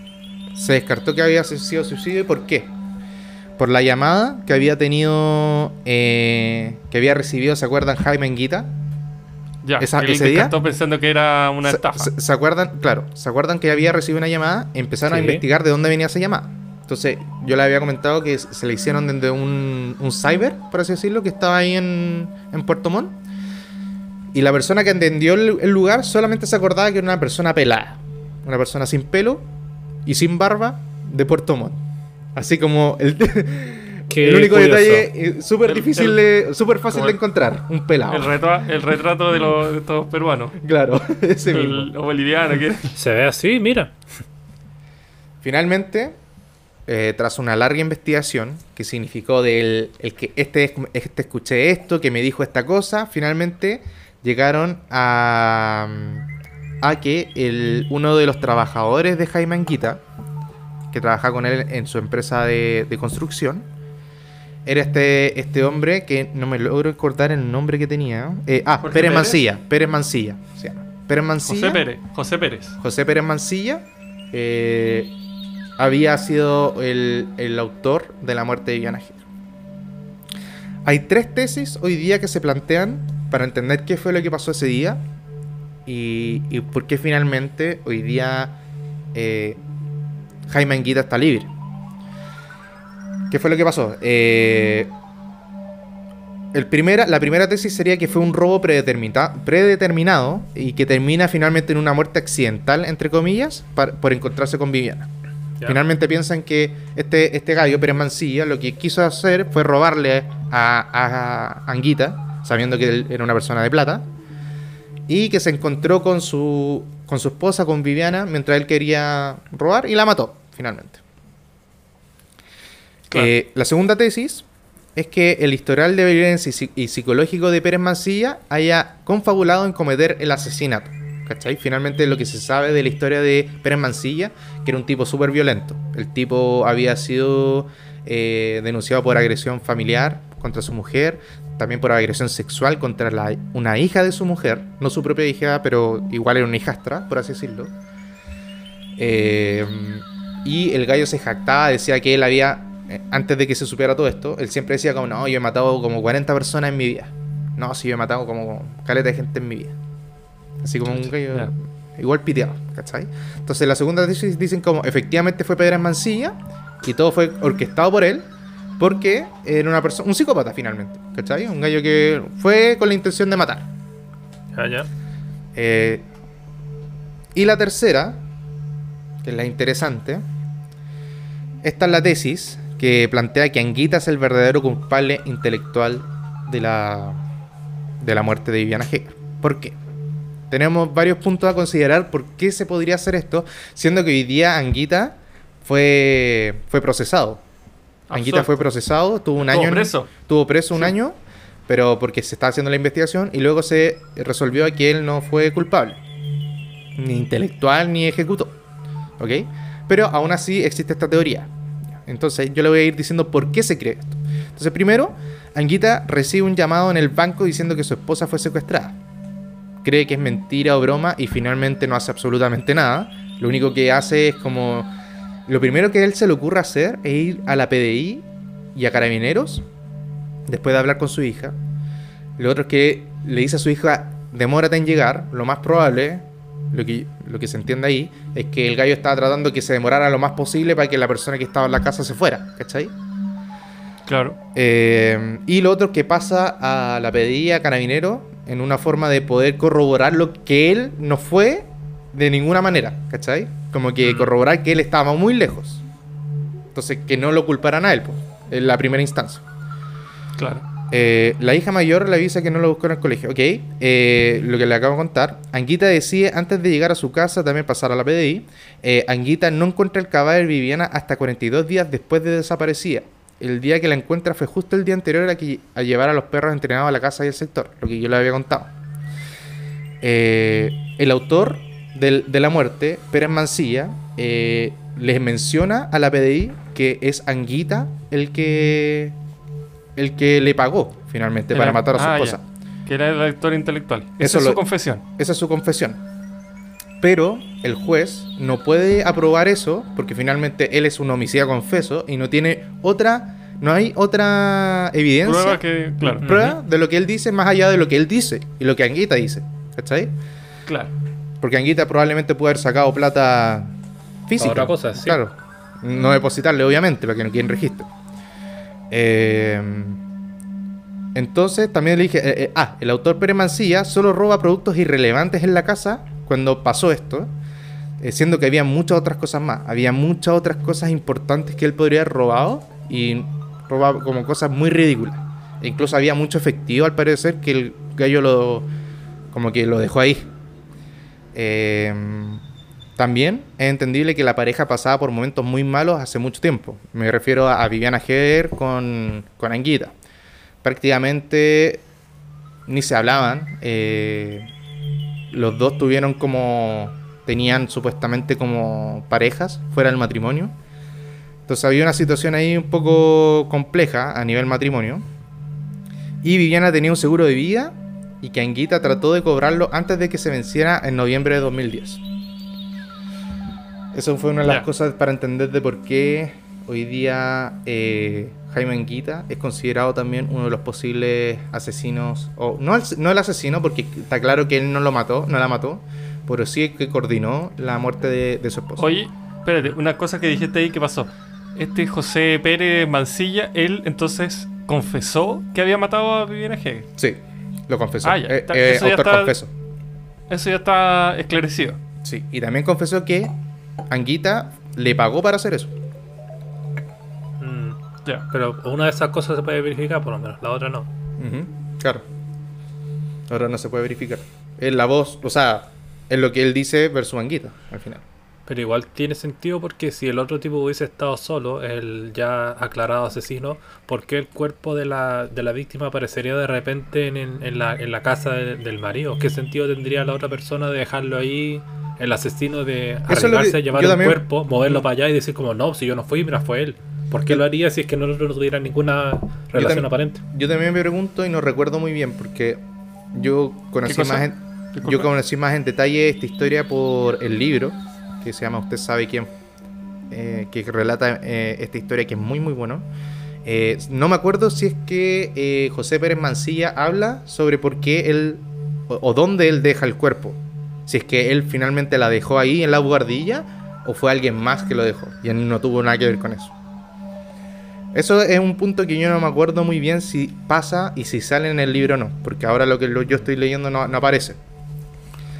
se descartó que había sido suicidio y por qué? Por la llamada que había tenido, eh, que había recibido, ¿se acuerdan? Jaime Enguita. Ya, Esa- él ese día- descartó pensando que era una Se- estafa. Se, se acuerdan? Claro, ¿se acuerdan que había recibido una llamada? Empezaron a investigar de dónde venía esa llamada. Entonces, yo le había comentado que se le hicieron desde un, un cyber, por así decirlo, que estaba ahí en, en Puerto Montt. Y la persona que entendió el, el lugar solamente se acordaba que era una persona pelada. Una persona sin pelo y sin barba de Puerto Montt. Así como el, Qué el único curioso. detalle súper difícil, súper fácil de encontrar. Un pelado. El, retra- el retrato de, los, de estos peruanos. Claro, ese mismo. El, o boliviano, que Se ve así, mira. Finalmente, eh, tras una larga investigación que significó del el que este, este escuché esto, que me dijo esta cosa, finalmente llegaron a, a que el, uno de los trabajadores de Jaime Anquita, que trabaja con él en su empresa de, de construcción, era este, este hombre que no me logro acordar el nombre que tenía. Eh, ah, ¿Jorge Pérez Pérez? Mancilla. Pérez Mancilla. se llama. Pérez Mancilla. José Pérez. José Pérez. José Pérez Mancilla eh, había sido el, el autor de la muerte de Viviana. Hay tres tesis hoy día que se plantean para entender qué fue lo que pasó ese día y, y por qué finalmente hoy día eh, Jaime Anguita está libre. ¿Qué fue lo que pasó? Eh, el primera, la primera tesis sería que fue un robo predeterminado y que termina finalmente en una muerte accidental, entre comillas, par- por encontrarse con Viviana. Finalmente piensan que este, este gallo, Pérez Mancilla, lo que quiso hacer fue robarle a, a Anguita, sabiendo que él era una persona de plata, y que se encontró con su, con su esposa, con Viviana, mientras él quería robar, y la mató, finalmente. Claro. Eh, la segunda tesis es que el historial de violencia y psicológico de Pérez Mancilla haya confabulado en cometer el asesinato. ¿Cachai? Finalmente lo que se sabe de la historia de Pérez Mancilla, que era un tipo súper violento. El tipo había sido eh, denunciado por agresión familiar contra su mujer, también por agresión sexual contra la- una hija de su mujer, no su propia hija, pero igual era una hijastra, por así decirlo. Eh, y el gallo se jactaba, decía que él había, eh, antes de que se supiera todo esto, él siempre decía como, no, yo he matado como 40 personas en mi vida. No, sí, yo he matado como caleta de gente en mi vida. Así como un gallo igual piteado, ¿cachai? Entonces la segunda tesis dicen como, efectivamente fue Pedro en Mancilla y todo fue orquestado por él. Porque era una persona, un psicópata finalmente, ¿cachai? Un gallo que fue con la intención de matar. Ya, ya. Eh, y la tercera, que es la interesante, esta es la tesis que plantea que Anguita es el verdadero culpable intelectual de la, de la muerte de Viviana Heger. ¿Por qué? Tenemos varios puntos a considerar por qué se podría hacer esto, siendo que hoy día Anguita fue, fue procesado. Anguita fue procesado, tuvo un año preso. Tuvo preso un Sí. año, pero porque se estaba haciendo la investigación y luego se resolvió que él no fue culpable. Ni intelectual ni ejecutó. ¿Ok? Pero aún así existe esta teoría. Entonces yo le voy a ir diciendo por qué se cree esto. Entonces primero, Anguita recibe un llamado en el banco diciendo que su esposa fue secuestrada. Cree que es mentira o broma y finalmente no hace absolutamente nada. Lo único que hace es como... Lo primero que a él se le ocurre hacer es ir a la PDI y a Carabineros después de hablar con su hija. Lo otro es que le dice a su hija, demórate en llegar. Lo más probable, lo que, lo que se entiende ahí, es que el gallo estaba tratando que se demorara lo más posible para que la persona que estaba en la casa se fuera. ¿Cachai? Claro. Eh, y lo otro es que pasa a la pedía carabinero en una forma de poder corroborar lo que él no fue de ninguna manera, ¿cachai? Como que corroborar que él estaba muy lejos. Entonces, que no lo culparan a él, pues, en la primera instancia. Claro. Eh, la hija mayor le avisa que no lo buscó en el colegio. Ok, eh, lo que le acabo de contar. Anguita decide, antes de llegar a su casa, también pasar a la PDI. eh, Anguita no encuentra el cadáver de Viviana hasta 42 días después de desaparecida. El día que la encuentra fue justo el día anterior a, que, a llevar a los perros entrenados a la casa y el sector, lo que yo le había contado. El autor del- de la muerte, Pérez Mancilla, eh, les menciona a la PDI que es Anguita el que el que le pagó finalmente para matar a su ah, esposa. ya. Que era el actor intelectual. Eso Esa es lo- su confesión. Esa es su confesión. Pero el juez no puede aprobar eso porque finalmente él es un homicida confeso y no tiene otra, no hay otra evidencia, Prueba que. Claro. prueba de lo que él dice más allá de lo que él dice y lo que Anguita dice. ¿Cachai? Claro. Porque Anguita probablemente puede haber sacado plata física. Otra cosa, sí. Claro. No depositarle, obviamente, para que no queden registro. Eh, entonces también le dije, eh, eh, ah, el autor Pérez Mancilla solo roba productos irrelevantes en la casa cuando pasó esto, eh, siendo que había muchas otras cosas más. Había muchas otras cosas importantes que él podría haber robado y robaba como cosas muy ridículas. E incluso había mucho efectivo al parecer que el gallo lo como que lo dejó ahí. Eh, también es entendible que la pareja pasaba por momentos muy malos hace mucho tiempo. Me refiero a, Viviana Heger con, con Anguita. Prácticamente ni se hablaban. eh, los dos tuvieron como. tenían supuestamente como parejas fuera del matrimonio. Entonces había una situación ahí un poco compleja a nivel matrimonio. Y Viviana tenía un seguro de vida y que Anguita trató de cobrarlo antes de que se venciera en noviembre de 2010. Eso fue una de las cosas para entender de por qué hoy día eh, Jaime Anguita es considerado también uno de los posibles asesinos, o no el, no el asesino, porque está claro que él no lo mató, no la mató, pero sí que coordinó la muerte de, de su esposa. Oye, espérate, una cosa que dijiste ahí que pasó. Este José Pérez Mancilla, él entonces confesó que había matado a Viviana Hegel. Sí, lo confesó. Ah, ya, Eh, eh, eso ya autor está- confeso. Eso ya está esclarecido. Sí, y también confesó que Anguita le pagó para hacer eso. Mm, Ya. Pero una de esas cosas se puede verificar, por lo menos, la otra no. Ujú, Claro. Ahora no se puede verificar. Es la voz, o sea, es lo que él dice versus Anguita, al final. Pero igual tiene sentido porque si el otro tipo hubiese estado solo, el ya aclarado asesino, ¿por qué el cuerpo de la, de la víctima aparecería de repente en, en- en la, en la casa de- del marido? ¿Qué sentido tendría la otra persona de dejarlo ahí, el asesino de es lo que arriesgarse a llevar también- cuerpo, moverlo para allá y decir como, no, si yo no fui, mira, fue él? ¿Por qué lo haría si es que no, no tuviera ninguna relación aparente? Yo también me pregunto y no recuerdo muy bien porque yo conocí más en, yo conocí más en detalle esta historia por el libro que se llama Usted sabe quién, eh, que relata eh, esta historia que es muy muy bueno. Eh, no me acuerdo si es que José Pérez Mancilla habla sobre por qué él o, dónde él deja el cuerpo. Si es que él finalmente la dejó ahí en la buhardilla o fue alguien más que lo dejó y él no tuvo nada que ver con eso. Eso es un punto que yo no me acuerdo muy bien si pasa y si sale en el libro o no, porque ahora lo que yo estoy leyendo no aparece.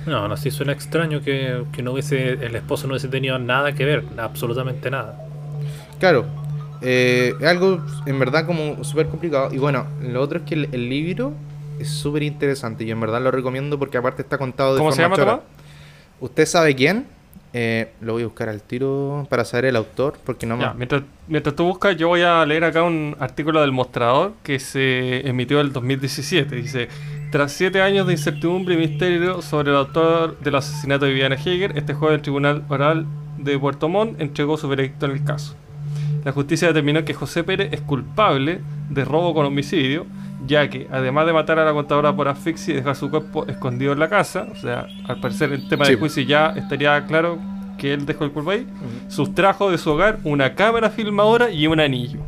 No, no, sí suena extraño que, que no hubiese, el esposo no hubiese tenido nada que ver, absolutamente nada. Claro, eh, es algo en verdad como súper complicado. Y bueno, lo otro es que el, el libro es súper interesante y en verdad lo recomiendo porque aparte está contado de ¿Cómo se forma llama? ¿Usted sabe quién? Eh, lo voy a buscar al tiro para saber el autor porque no me... Ya, mientras, mientras tú buscas, yo voy a leer acá un artículo del Mostrador que se emitió en el 2017. Dice: Tras siete años de incertidumbre y misterio sobre el autor del asesinato de Viviana Heger, este jueves el Tribunal Oral de Puerto Montt entregó su veredicto en el caso. La justicia determinó que José Pérez es culpable de robo con homicidio, ya que además de matar a la contadora por asfixia y dejar su cuerpo escondido en la casa, o sea, al parecer el tema Sí. de juicio ya estaría claro que él dejó el cuerpo ahí, sustrajo de su hogar una cámara filmadora y un anillo.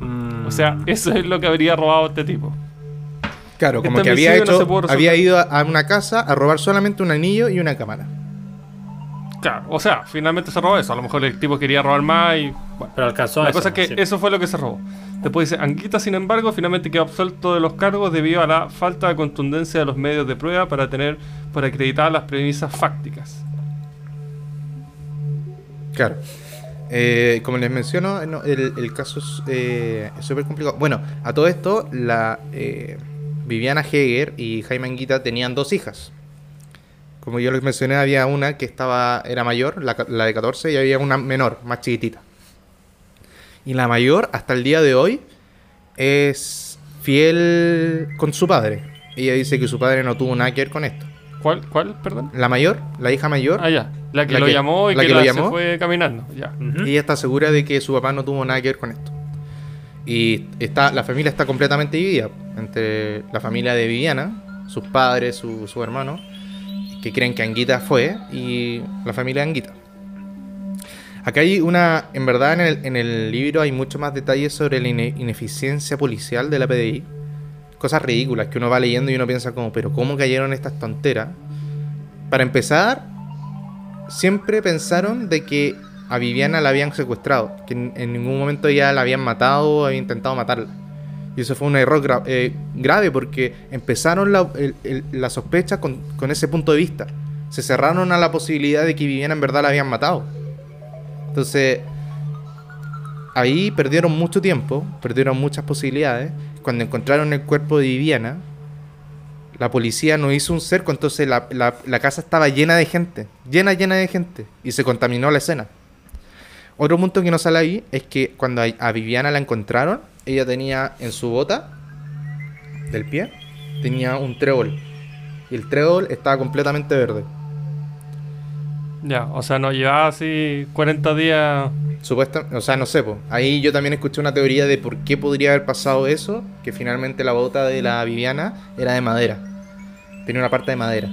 Mm. O sea, eso es lo que habría robado este tipo. Claro, como Este que había, no hecho, había ido a- una casa a robar solamente un anillo y una cámara. Claro, o sea, finalmente se robó eso. A lo mejor el tipo quería robar más y. Bueno, Pero alcanzó a la eso, cosa es que sí. eso fue lo que se robó. Después dice: Anguita, sin embargo, finalmente quedó absuelto de los cargos debido a la falta de contundencia de los medios de prueba para tener para acreditar las premisas fácticas. Claro. Eh, como les menciono, no, el, el caso es eh, súper complicado. Bueno, a todo esto, la eh, Viviana Heger y Jaime Anguita tenían dos hijas. Como yo les mencioné, había una que estaba era mayor, la, la de 14, y había una menor, más chiquitita. Y la mayor, hasta el día de hoy, es fiel con su padre. Ella dice que su padre no tuvo nada que ver con esto. ¿Cuál? ¿Cuál? Perdón. La mayor, la hija mayor, Ah, ya. La que La lo que- llamó y la que, que lo la- llamó. se fue caminando. Ya. Ujú. ella está segura de que su papá no tuvo nada que ver con esto. Y está, la familia está completamente dividida entre la familia de Viviana, sus padres, su, su hermano, que creen que Anguita fue, y la familia de Anguita. Acá hay una, en verdad en el, en el libro hay mucho más detalles sobre la ine- ineficiencia policial de la PDI. Cosas ridículas que uno va leyendo y uno piensa como, pero ¿cómo cayeron estas tonteras? Para empezar, siempre pensaron de que a Viviana la habían secuestrado, que en, ningún momento ya la habían matado o habían intentado matarla. Y eso fue un error eh, grave porque empezaron la, el- la sospecha con, con ese punto de vista. Se cerraron a la posibilidad de que Viviana en verdad la habían matado. Entonces, ahí perdieron mucho tiempo, perdieron muchas posibilidades. Cuando encontraron el cuerpo de Viviana, la policía no hizo un cerco, entonces la- la casa estaba llena de gente, llena, llena de gente, y se contaminó la escena. Otro punto que no sale ahí es que cuando a, Viviana la encontraron, ella tenía en su bota del pie, tenía un trébol. Y el trébol estaba completamente verde. Ya, o sea, nos llevaba así 40 días. Supuesta, o sea, no sé, po. ahí yo también escuché una teoría de por qué podría haber pasado eso, que finalmente la bota de la Viviana era de madera, tenía una parte de madera.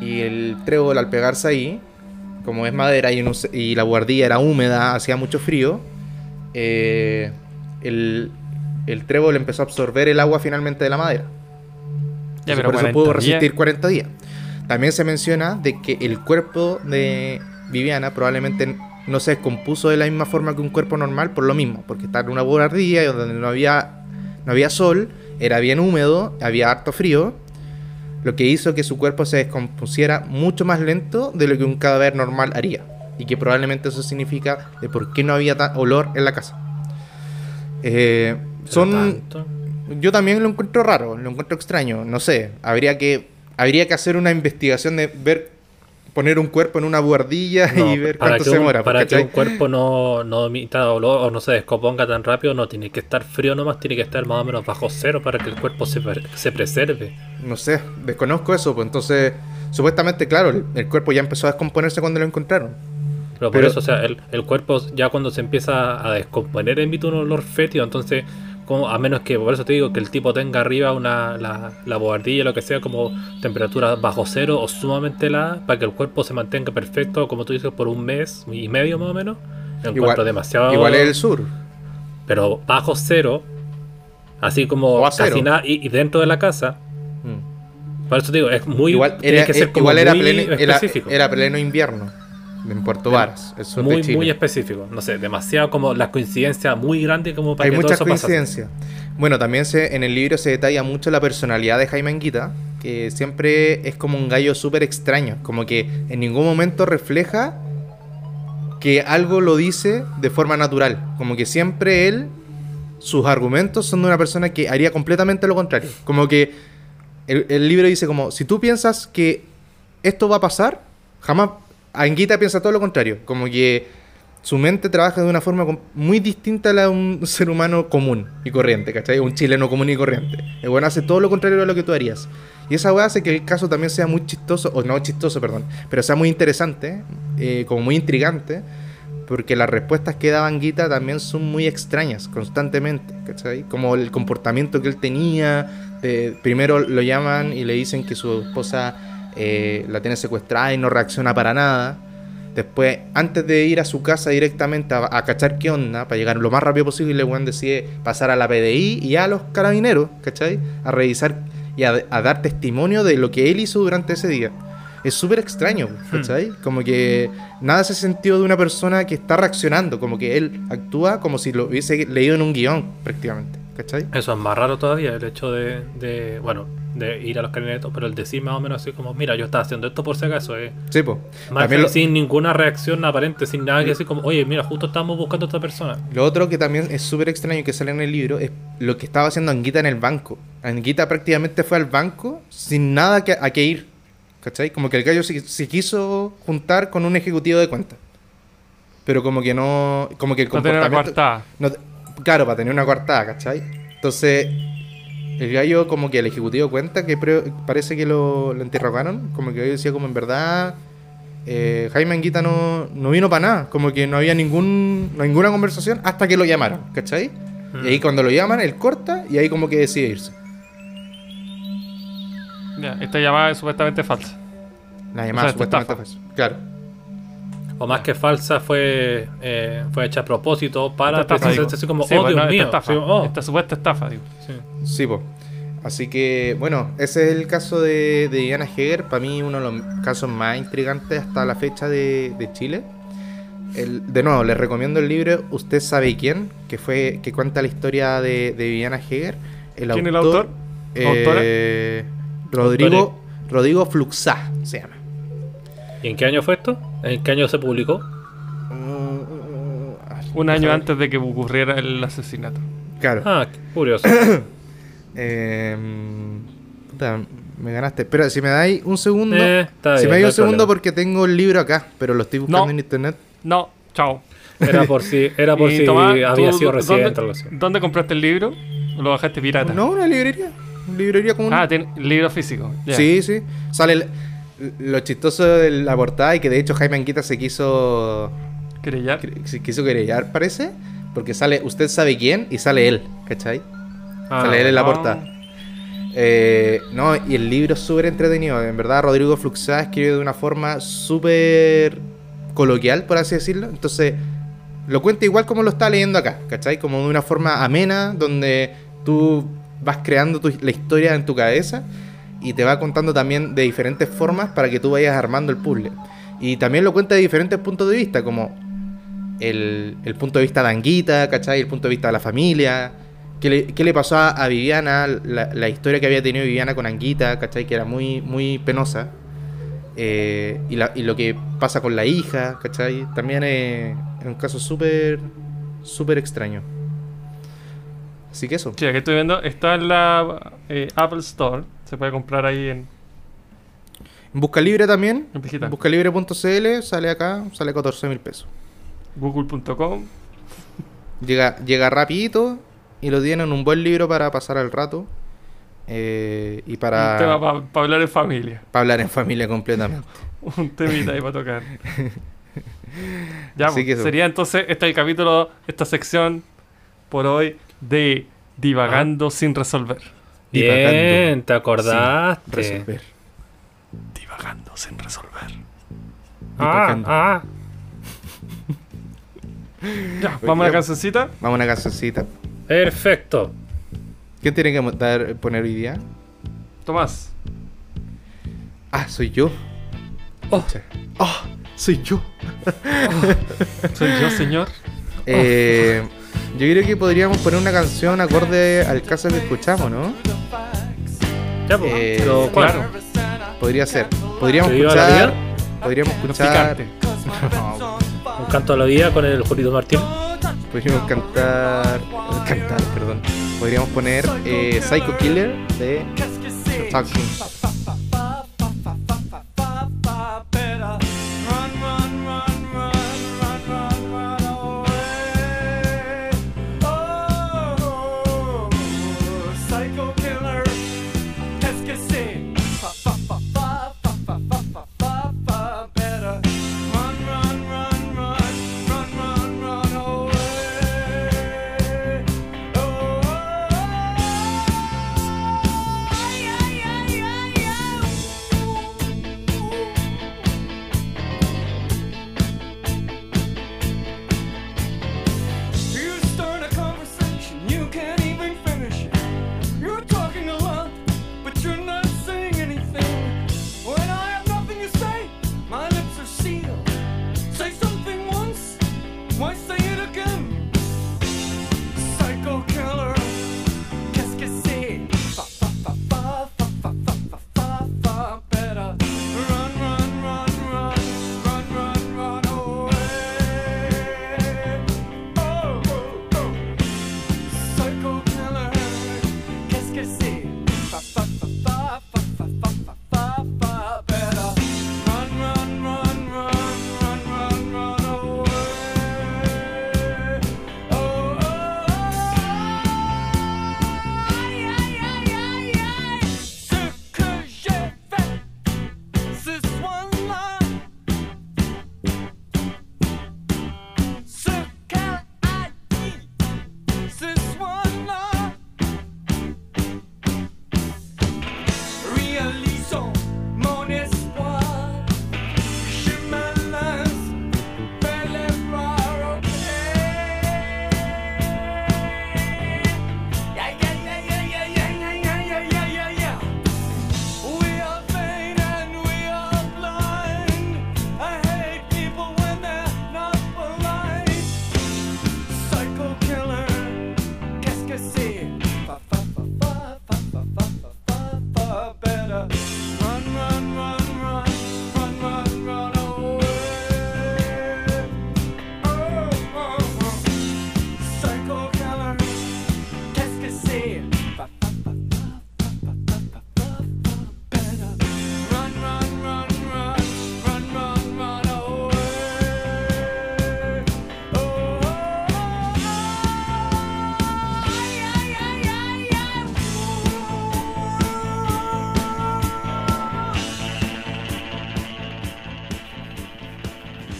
Y el trébol al pegarse ahí, como es madera y, la guardilla era húmeda, hacía mucho frío, eh, el, el trébol empezó a absorber el agua finalmente de la madera. Ya, Entonces, pero por eso 40 pudo días. resistir 40 días. También se menciona de que el cuerpo de Viviana probablemente no se descompuso de la misma forma que un cuerpo normal por lo mismo, porque está en una buhardilla y donde no había, no había sol, era bien húmedo, había harto frío, lo que hizo que su cuerpo se descompusiera mucho más lento de lo que un cadáver normal haría. Y que probablemente eso significa de por qué no había olor en la casa. Eh, son tanto. yo también lo encuentro raro, lo encuentro extraño, no sé, habría que habría que hacer una investigación de ver poner un cuerpo en una buhardilla No, y ver cuánto que se un, demora. para que un cuerpo no, no emita dolor o no se descomponga tan rápido, no tiene que estar frío nomás, tiene que estar más o menos bajo cero para que el cuerpo se, se preserve. No sé, desconozco eso, pues entonces, supuestamente, claro, el, el cuerpo ya empezó a descomponerse cuando lo encontraron. Pero por eso, o sea, el, el cuerpo ya cuando se empieza a descomponer emite un olor fétido, entonces, como, a menos que, por eso te digo, que el tipo tenga arriba una, la, la bobardilla, lo que sea, como temperatura bajo cero o sumamente helada, para que el cuerpo se mantenga perfecto, como tú dices, por un mes y medio más o menos. Encuentro demasiado... igual es el sur. Pero bajo cero, así como casi nada, y, y dentro de la casa, Mm. por eso te digo, es muy... igual era, que ser como igual era, pleno, era pleno invierno en Puerto Varas, el sur muy, de Chile. muy específico. No sé, demasiado como las coincidencias muy grandes como para Hay que muchas todo eso pasase. coincidencias. Bueno, también se, en el libro se detalla mucho la personalidad de Jaime Anguita, que siempre es como un gallo súper extraño, como que en ningún momento refleja que algo lo dice de forma natural, como que siempre él, sus argumentos son de una persona que haría completamente lo contrario, como que el, el libro dice como, si tú piensas que esto va a pasar, jamás, Anguita piensa todo lo contrario, como que su mente trabaja de una forma muy distinta a la de un ser humano común y corriente, ¿cachai? Un chileno común y corriente. El bueno hace todo lo contrario a lo que tú harías. Y esa weá hace que el caso también sea muy chistoso, o no chistoso, perdón, pero sea muy interesante, eh, como muy intrigante, porque las respuestas que daba Anguita también son muy extrañas, constantemente, ¿cachai? Como el comportamiento que él tenía, de- primero lo llaman y le dicen que su esposa eh, la tiene secuestrada y no reacciona para nada. Después, antes de ir a su casa directamente a, a cachar qué onda, para llegar lo más rápido posible, weón decide pasar a la PDI y a los carabineros, ¿cachai? A revisar y a, a dar testimonio de lo que él hizo durante ese día. Es súper extraño, ¿cachai? Como que nada se sentido de una persona que está reaccionando, como que él actúa como si lo hubiese leído en un guion, prácticamente, ¿cachai? Eso es más raro todavía, el hecho de, de, bueno, de ir a los carinetos, pero el decir más o menos así como, mira, yo estaba haciendo esto por si acaso, eh. Sí, pues. Lo- sin ninguna reacción aparente, sin nada que decir como, oye, mira, justo estábamos buscando a esta persona. Lo otro que también es súper extraño que sale en el libro es lo que estaba haciendo Anguita en el banco. Anguita prácticamente fue al banco sin nada que, a que ir. ¿Cachai? Como que el gallo se, se quiso juntar con un ejecutivo de cuenta. Pero como que no. Como que el comportamiento. no claro, para tener una coartada, ¿cachai? Entonces. El gallo, como que el ejecutivo cuenta que parece que lo, lo interrogaron. Como que el gallo decía, como en verdad. eh, Jaime Anguita no, no vino para nada. Como que no había ningún, ninguna conversación hasta que lo llamaron, ¿cachai? Y ahí cuando lo llaman, él corta y ahí como que decide irse. Ya, esta llamada es supuestamente falsa. La llamada O sea, supuestamente eso. Claro. O más que falsa, fue, eh, fue hecha a propósito para Esta estafa, digo. así como, Sí, oh pues, Dios no, esta mío. estafa. Sí, oh. Esta supuesta estafa, digo. Sí. Sí. Así que, bueno, ese es el caso de, de Diana Heger. Para mí, uno de los casos más intrigantes hasta la fecha de, de Chile. El- de nuevo, les recomiendo el libro Usted sabe quién, que fue que cuenta la historia de, de Viviana Heger. El ¿Quién es el autor? eh, Rodrigo, Rodrigo Fluxá se llama. ¿Y en qué año fue esto? ¿En qué año se publicó? Un año antes de que ocurriera el asesinato. Claro. Ah, curioso. Eh, puta, me ganaste. Espera, si me dais un segundo. Eh, está si bien, me dais no un segundo problema. porque tengo el libro acá, pero lo estoy buscando No. en internet. No, chao. Era por si, era por si Tomás, había ¿tú sido dónde- algo así. ¿Dónde compraste el libro? ¿O lo bajaste pirata? No, una librería. Una librería común. Ah, tiene libro físico. Sí, sí. Sale el- lo chistoso de la portada y que de hecho Jaime Anquita se quiso ¿Querellar? se quiso querellar, parece, porque sale usted sabe quién y sale él, ¿cachai? Ah, sale él en la no. portada. Eh, no, y el libro es súper entretenido. En verdad, Rodrigo Fluxá escribe de una forma súper coloquial, por así decirlo. Entonces, lo cuenta igual como lo está leyendo acá, ¿cachai? Como de una forma amena, donde tú vas creando tu- la historia en tu cabeza y te va contando también de diferentes formas para que tú vayas armando el puzzle. Y también lo cuenta de diferentes puntos de vista, como el, el punto de vista de Anguita, ¿cachai? El punto de vista de la familia. ¿Qué le, qué le pasó a, Viviana? La, la historia que había tenido Viviana con Anguita, ¿cachai? Que era muy, muy penosa. Eh, y, la- y lo que pasa con la hija, ¿cachai? También es, es un caso súper, súper extraño. Así que eso. Sí, aquí estoy viendo. Está en la eh, Apple Store. Se puede comprar ahí en. Busca Libre también. En digital. Buscalibre.cl sale acá, sale 14 mil pesos. Google.com. Llega, llega rapidito y lo tienen un buen libro para pasar el rato. eh, y Un tema para, para hablar en familia. para hablar en familia completamente. Un temita ahí para tocar. ya, pues, sería entonces este el capítulo, esta sección por hoy de Divagando sin resolver. Bien, te Sin acordaste. resolver. Divagando sin resolver. Ah, Divagando. ah. Ya, vamos a la cancioncita. Vamos a una cancioncita. Perfecto. ¿Quién tiene que mo- dar, poner hoy día? Tomás. Ah, soy yo. Oh. Ah, soy yo. Soy yo, señor. Eh, yo creo que podríamos poner una canción acorde al caso que escuchamos, ¿no? Ya, pues. Eh, pero. Claro. Podría ser. Podríamos ¿Que viva la escuchar. Podríamos escuchar. Un canto a la vida con el Julito Martín. Podríamos cantar. Cantar, perdón. Podríamos poner eh, Psycho Killer de The Talking.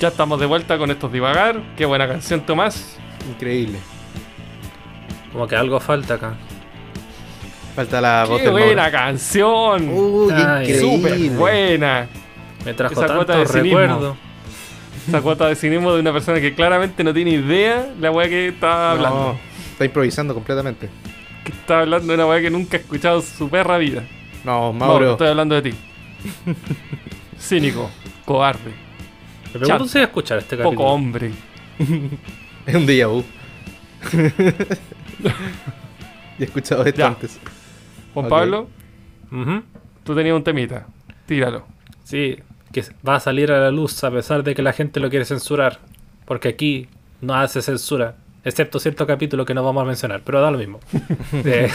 Ya estamos de vuelta con estos divagar. Qué buena canción, Tomás. Increíble. Como que algo falta acá. Falta la voz Qué buena Mauro. canción. Uy, Ay, increíble. Súper buena. Me trajo Esa cuota tantos de cinismo. recuerdos. Esa cuota de cinismo de una persona que claramente no tiene idea la weá que está hablando. No, está improvisando completamente. Que está hablando de una weá que nunca ha escuchado en su perra vida. No, Mauro, Mauro. estoy hablando de ti. Cínico, cobarde, Me pregunto si voy a escuchar este capítulo. poco hombre. Es un déjà vu. He escuchado esto Ya. antes. Juan. Pablo, tú tenías un temita. Tíralo. Sí, que va a salir a la luz a pesar de que la gente lo quiere censurar. Porque aquí no hace censura. Excepto cierto capítulo que no vamos a mencionar, pero da lo mismo. Eh,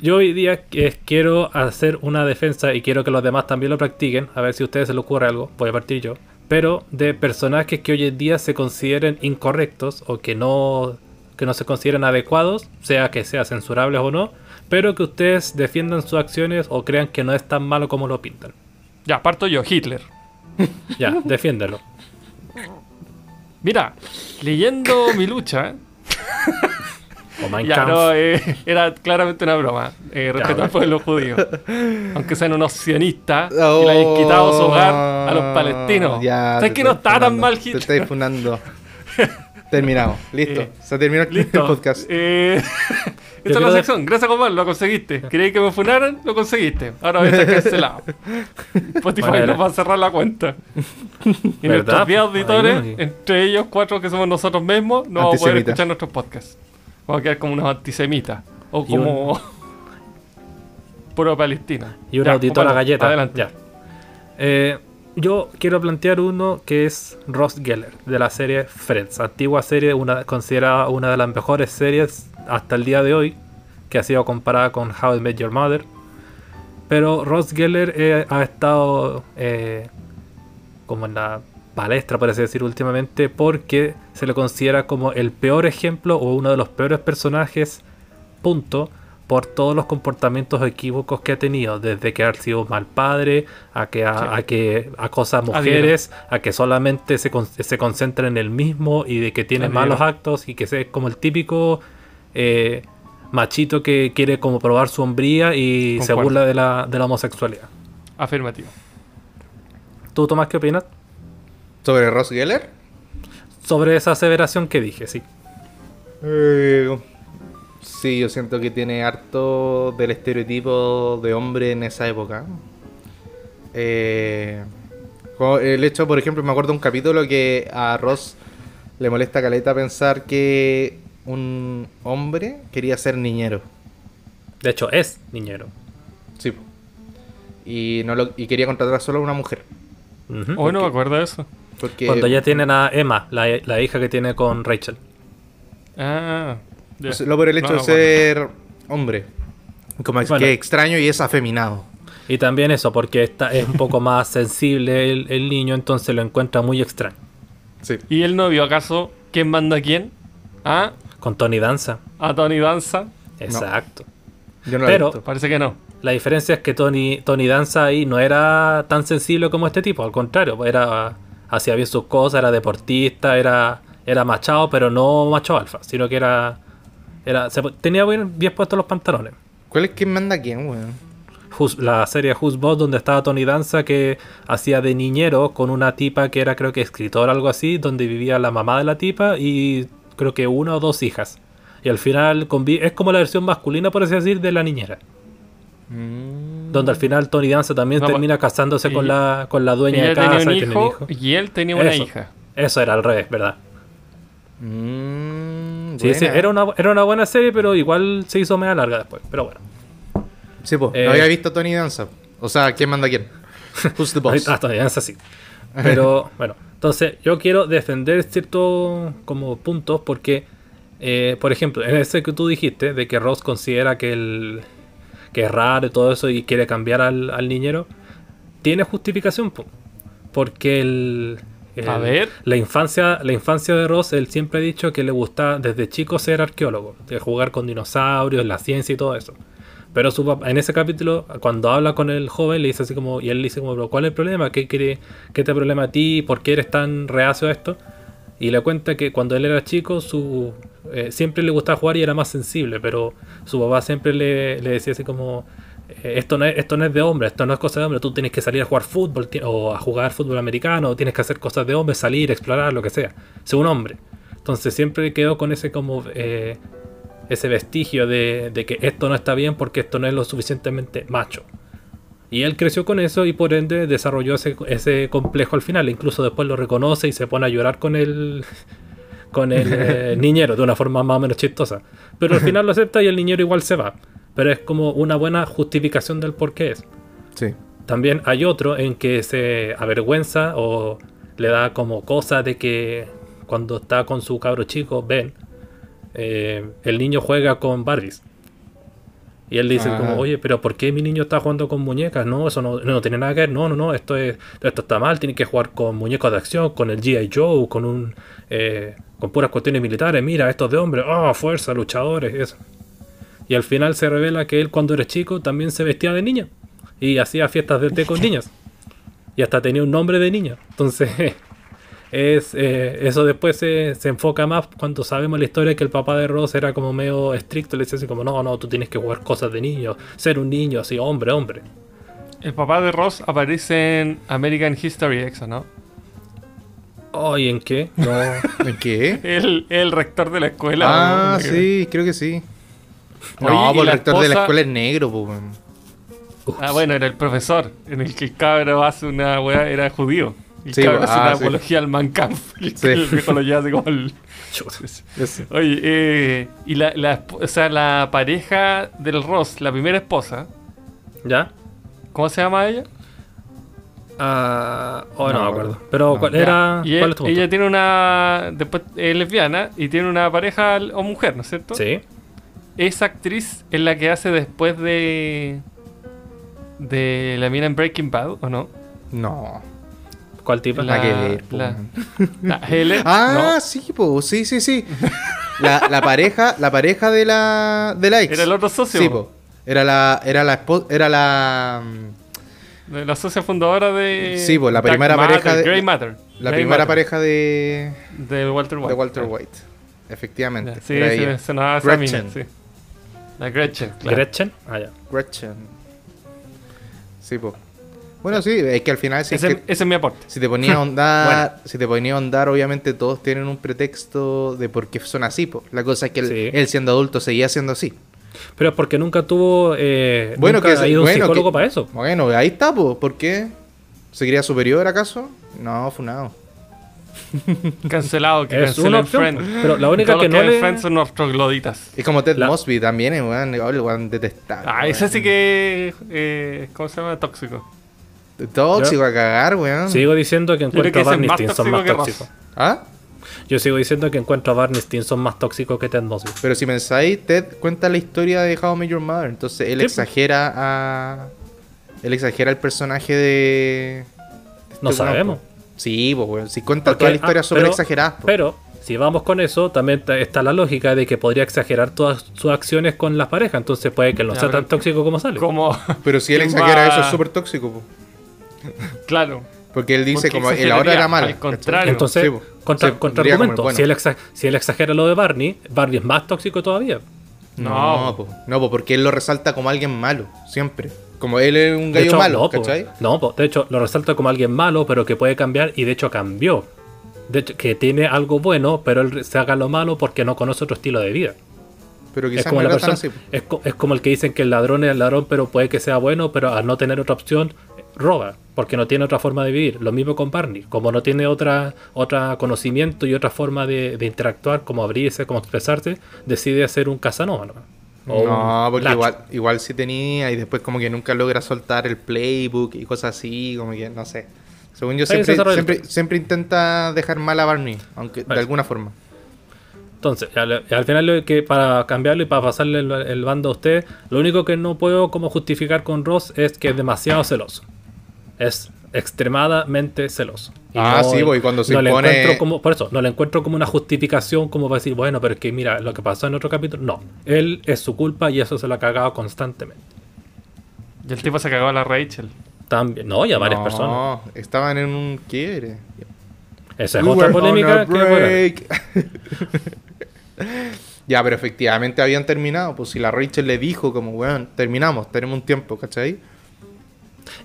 Yo hoy día que- quiero hacer una defensa y quiero que los demás también lo practiquen, a ver si a ustedes se les ocurre algo, voy a partir yo, pero de personajes que hoy en día se consideren incorrectos o que no, que no se consideren adecuados, sea que sean censurables o no, pero que ustedes defiendan sus acciones o crean que no es tan malo como lo pintan. Ya, parto yo, Hitler. Ya, defiéndelo. Mira, leyendo mi lucha, O Mein ya Kampf. no, eh, era claramente una broma. Eh, respeto bueno. al pueblo judío. Aunque sean unos sionistas y le hayan quitado su hogar a los palestinos. Oh, Ya, ¿Sabes te que no está tan mal Te Hitler? estáis funando. Terminamos. Listo. Eh, Se terminó el, Listo. el podcast. Eh, esta es la de- sección. Gracias, Juan, lo conseguiste. Queréis que me funaran? Lo conseguiste. Ahora voy a estar cancelado. Spotify Bueno, nos va a cerrar la cuenta. Y ¿Verdad? nuestros 10 auditores, Ay, no. entre ellos cuatro que somos nosotros mismos, no vamos a poder escuchar nuestros podcasts. Vamos a quedar como unos antisemitas. O un- como. Puro palestino. Y una Ya, auditora Juan, galleta. Adelante. Ya. Eh, yo quiero plantear uno que es Ross Geller, de la serie Friends. Antigua serie, una, considerada una de las mejores series hasta el día de hoy, que ha sido comparada con How I Met Your Mother. Pero Ross Geller eh, ha estado eh, como en la palestra, por así decir, últimamente, porque se le considera como el peor ejemplo o uno de los peores personajes, punto, por todos los comportamientos equívocos que ha tenido, desde que ha sido un mal padre, a que, a, Sí. a que acosa a mujeres, a que solamente se, con- se concentra en el mismo y de que tiene malos actos y que es como el típico eh, machito que quiere como probar su hombría y se burla de la, de la homosexualidad. Afirmativo. ¿Tú, Tomás, qué opinas? ¿Sobre Ross Geller? Sobre esa aseveración que dije, sí. Eh, sí, yo siento que tiene harto del estereotipo de hombre en esa época. Eh, el hecho, por ejemplo, me acuerdo de un capítulo que a Ross le molesta a Caleta pensar que un hombre quería ser niñero. De hecho, es niñero. Sí. Y, no lo, y quería contratar solo a una mujer. Ujú. Hoy no me acuerdo de eso. Porque Cuando ya tienen a Emma, la, la hija que tiene con Rachel. Ah. Pues, lo por el hecho No de ser hombre. Como es Bueno. que extraño y es afeminado. Y también eso, porque está, es un poco más sensible el, el niño, entonces lo encuentra muy extraño. Sí. ¿Y él no vio acaso quién manda a quién? ¿Ah? Con Tony Danza. ¿A Tony Danza? Exacto. Yo no lo he Pero-. Parece que no. La diferencia es que Tony, Tony Danza ahí no era tan sensible como este tipo, al contrario, pues era hacía bien sus cosas, era deportista, era, era machado, pero no macho alfa, sino que era, era se tenía bien, bien puestos los pantalones. ¿Cuál es quien manda a quién, weón? La serie Who's Boss donde estaba Tony Danza que hacía de niñero con una tipa que era creo que escritora o algo así, donde vivía la mamá de la tipa y creo que una o dos hijas. Y al final es como la versión masculina, por así decir, de la niñera. Donde al final Tony Danza también No, termina casándose y- con la, con la dueña de casa tenía y un tiene hijo, un hijo. y él tenía una Eso. hija. Eso era al revés, ¿verdad? Mm, Sí, sí, era una, era una buena serie, pero igual se hizo media larga después. Pero bueno. Sí, pues. Eh, no había visto Tony Danza. O sea, ¿quién manda a quién? Who's the boss? Ah, Tony Danza sí. Pero bueno, entonces yo quiero defender ciertos como puntos porque, eh, por ejemplo, en ese que tú dijiste, de que Ross considera que, el, que es raro y todo eso y quiere cambiar al, al niñero, tiene justificación, po. porque el, el- A ver. la infancia, la infancia de Ross, él siempre ha dicho que le gusta desde chico ser arqueólogo, de jugar con dinosaurios, la ciencia y todo eso. Pero su papá, en ese capítulo, cuando habla con el joven, le dice así como, y él le dice como, "Pero, ¿cuál es el problema? ¿Qué, quiere, ¿Qué te problema a ti? ¿Por qué eres tan reacio a esto? Y le cuenta que cuando él era chico, su, eh, siempre le gustaba jugar y era más sensible, pero su papá siempre le, le decía así como, eh, esto no, es, esto no es de hombre, esto no es cosa de hombre, tú tienes que salir a jugar fútbol o a jugar fútbol americano, o tienes que hacer cosas de hombre, salir, explorar, lo que sea, ser un hombre. Entonces siempre quedó con ese como eh, ese vestigio de, de que esto no está bien porque esto no es lo suficientemente macho. Y él creció con eso y por ende desarrolló ese, ese complejo al final. Incluso después lo reconoce y se pone a llorar con el, con el eh, niñero de una forma más o menos chistosa. Pero al final lo acepta y el niñero igual se va. Pero es como una buena justificación del por qué es. Sí. También hay otro en que se avergüenza o le da como cosa de que cuando está con su cabro chico, Ben, eh, el niño juega con Barbies. Y él dice Ah. como, oye, pero ¿por qué mi niño está jugando con muñecas? No, eso no, no tiene nada que ver. No, no, no, esto es esto está mal. Tiene que jugar con muñecos de acción, con el G.I. Joe, con un eh, con puras cuestiones militares. Mira, estos de hombres, oh, fuerza, luchadores, eso. Y al final se revela que él cuando era chico también se vestía de niña. Y hacía fiestas de té con niñas. Y hasta tenía un nombre de niña. Entonces, es eh, eso después se, se enfoca más cuando sabemos la historia que el papá de Ross era como medio estricto. Le decía así como, no, no, tú tienes que jugar cosas de niño. Ser un niño, así, hombre, hombre. El papá de Ross aparece en American History X, ¿o ¿no? Ay, ¿en qué? No. ¿En qué? El, el rector de la escuela. Ah, ¿no? sí, creo que sí. Oye, no, y pues el rector de la escuela es negro, pues. Ah, bueno, era el profesor, en el que el cabro hace una weá, era judío. Y el Sí, cabro hace ah, una sí. apología al el, Sí. el viejo lo lleva así como el... Ese. Oye, eh, y la, o sea, la pareja del Ross, la primera esposa, ¿Ya? ¿cómo se llama ella? Ah, oh, no, No, me acuerdo. Pero, no. ¿cuál era? y ¿Cuál él- es tu ella tiene una. Después es lesbiana y tiene una pareja o mujer, ¿no es cierto? Sí. Esa actriz es la que hace después de. de la mina en Breaking Bad, ¿o no? No. ¿Cuál tipo? La- Nada que ver, po, la-. La Helen. Ah, ¿no? sí, po, sí, sí, sí. La, la pareja, la pareja de la, de la ex. Era el otro socio. Sí, po. Era la, era la esposa, era la, mm, De La socia fundadora de. Sí, pues, la Dark primera Matter, pareja de- Grey Matter. la Grey primera Matter, pareja de, De Walter White. de Walter Ya. White. Efectivamente. Sí, era sí, ella. se nos mina, Gretchen. sí. La Gretchen, claro. ¿Gretchen? Ah, ya. Gretchen. Sí, po. Bueno, sí, es que al final es ese, que- ese es mi aporte. Si te ponía a ahondar, si te ponía a ahondar, obviamente todos tienen un pretexto de por qué son así, po. La cosa es que él, Sí. él siendo adulto seguía siendo así. Pero es porque nunca tuvo. Eh, Bueno, nunca que ha ido un psicólogo que- para eso. Bueno, ahí está, po. ¿Por qué? ¿Se creía superior acaso? No, funado. Cancelado, que Es una opción. Friends. Pero la única que los no le. Friends son nuestros gloditas. Es como Ted La- Mosby también, es weón, detestable. Ah, ese sí que. Eh, ¿Cómo se llama? Tóxico. Tóxico a cagar, weón. Sigo diciendo que encuentro que a Barney tóxico más que Ross. tóxico. ¿Ah? Yo sigo diciendo que encuentro a Barney Stinson más tóxico que Ted Mosby. Pero si pensáis, Ted cuenta la historia de How I Met Your Mother. Entonces él Sí, pues. exagera a. Él exagera el personaje de. No este weón, sabemos. Sí, pues, weón. Si cuenta Porque- toda la historia ah, súper pero- exagerada. Pero, si vamos con eso, también ta- está la lógica de que podría exagerar todas sus acciones con las parejas. Entonces puede que no sea tan tóxico como sale. Como. Pero si él ¿Quién exagera va- eso es súper tóxico, po. Claro. Porque él dice Porque como el ahora era malo. al contrario. Entonces, Sí, contra, Sí, contra argumento, bueno. si, él exa- si él exagera lo de Barney, Barney es más tóxico todavía. No, No. po. no, po, porque él lo resalta como alguien malo, siempre. Como él es un gallo hecho, malo, no, po. ¿cachai? No, po. de hecho, lo resalta como alguien malo, pero que puede cambiar, y de hecho cambió. De hecho, que tiene algo bueno, pero él se haga lo malo porque no conoce otro estilo de vida. Pero Es quizás como, no la persona, así. es, es como el que dicen que el ladrón es el ladrón, pero puede que sea bueno, pero al no tener otra opción, roba, porque no tiene otra forma de vivir. Lo mismo con Barney, como no tiene otra, otra conocimiento y otra forma de, de interactuar, como abrirse, como expresarse, decide hacer un Casanova. ¿no? O No, un porque Lacho. igual, igual sí tenía y después como que nunca logra soltar el playbook y cosas así, como que no sé. Según yo siempre, siempre, siempre intenta dejar mal a Barney, aunque de alguna forma. Entonces, al, al final lo que para cambiarlo y para pasarle el, el bando a usted, lo único que no puedo como justificar con Ross es que es demasiado celoso. Es extremadamente celoso. Y Ah, sí, pues, y cuando se no le encuentro como, por eso, no le encuentro como una justificación como para decir, bueno, pero es que mira, lo que pasó en otro capítulo, no. Él es su culpa y eso se lo ha cagado constantemente. Y el tipo se cagó a la Rachel. También, no, y a varias no, personas. estaban en un quiebre. Esa es We otra polémica que bueno, ya, pero efectivamente habían terminado. Pues si la Rachel le dijo como, weón, terminamos, tenemos un tiempo, ¿cachai?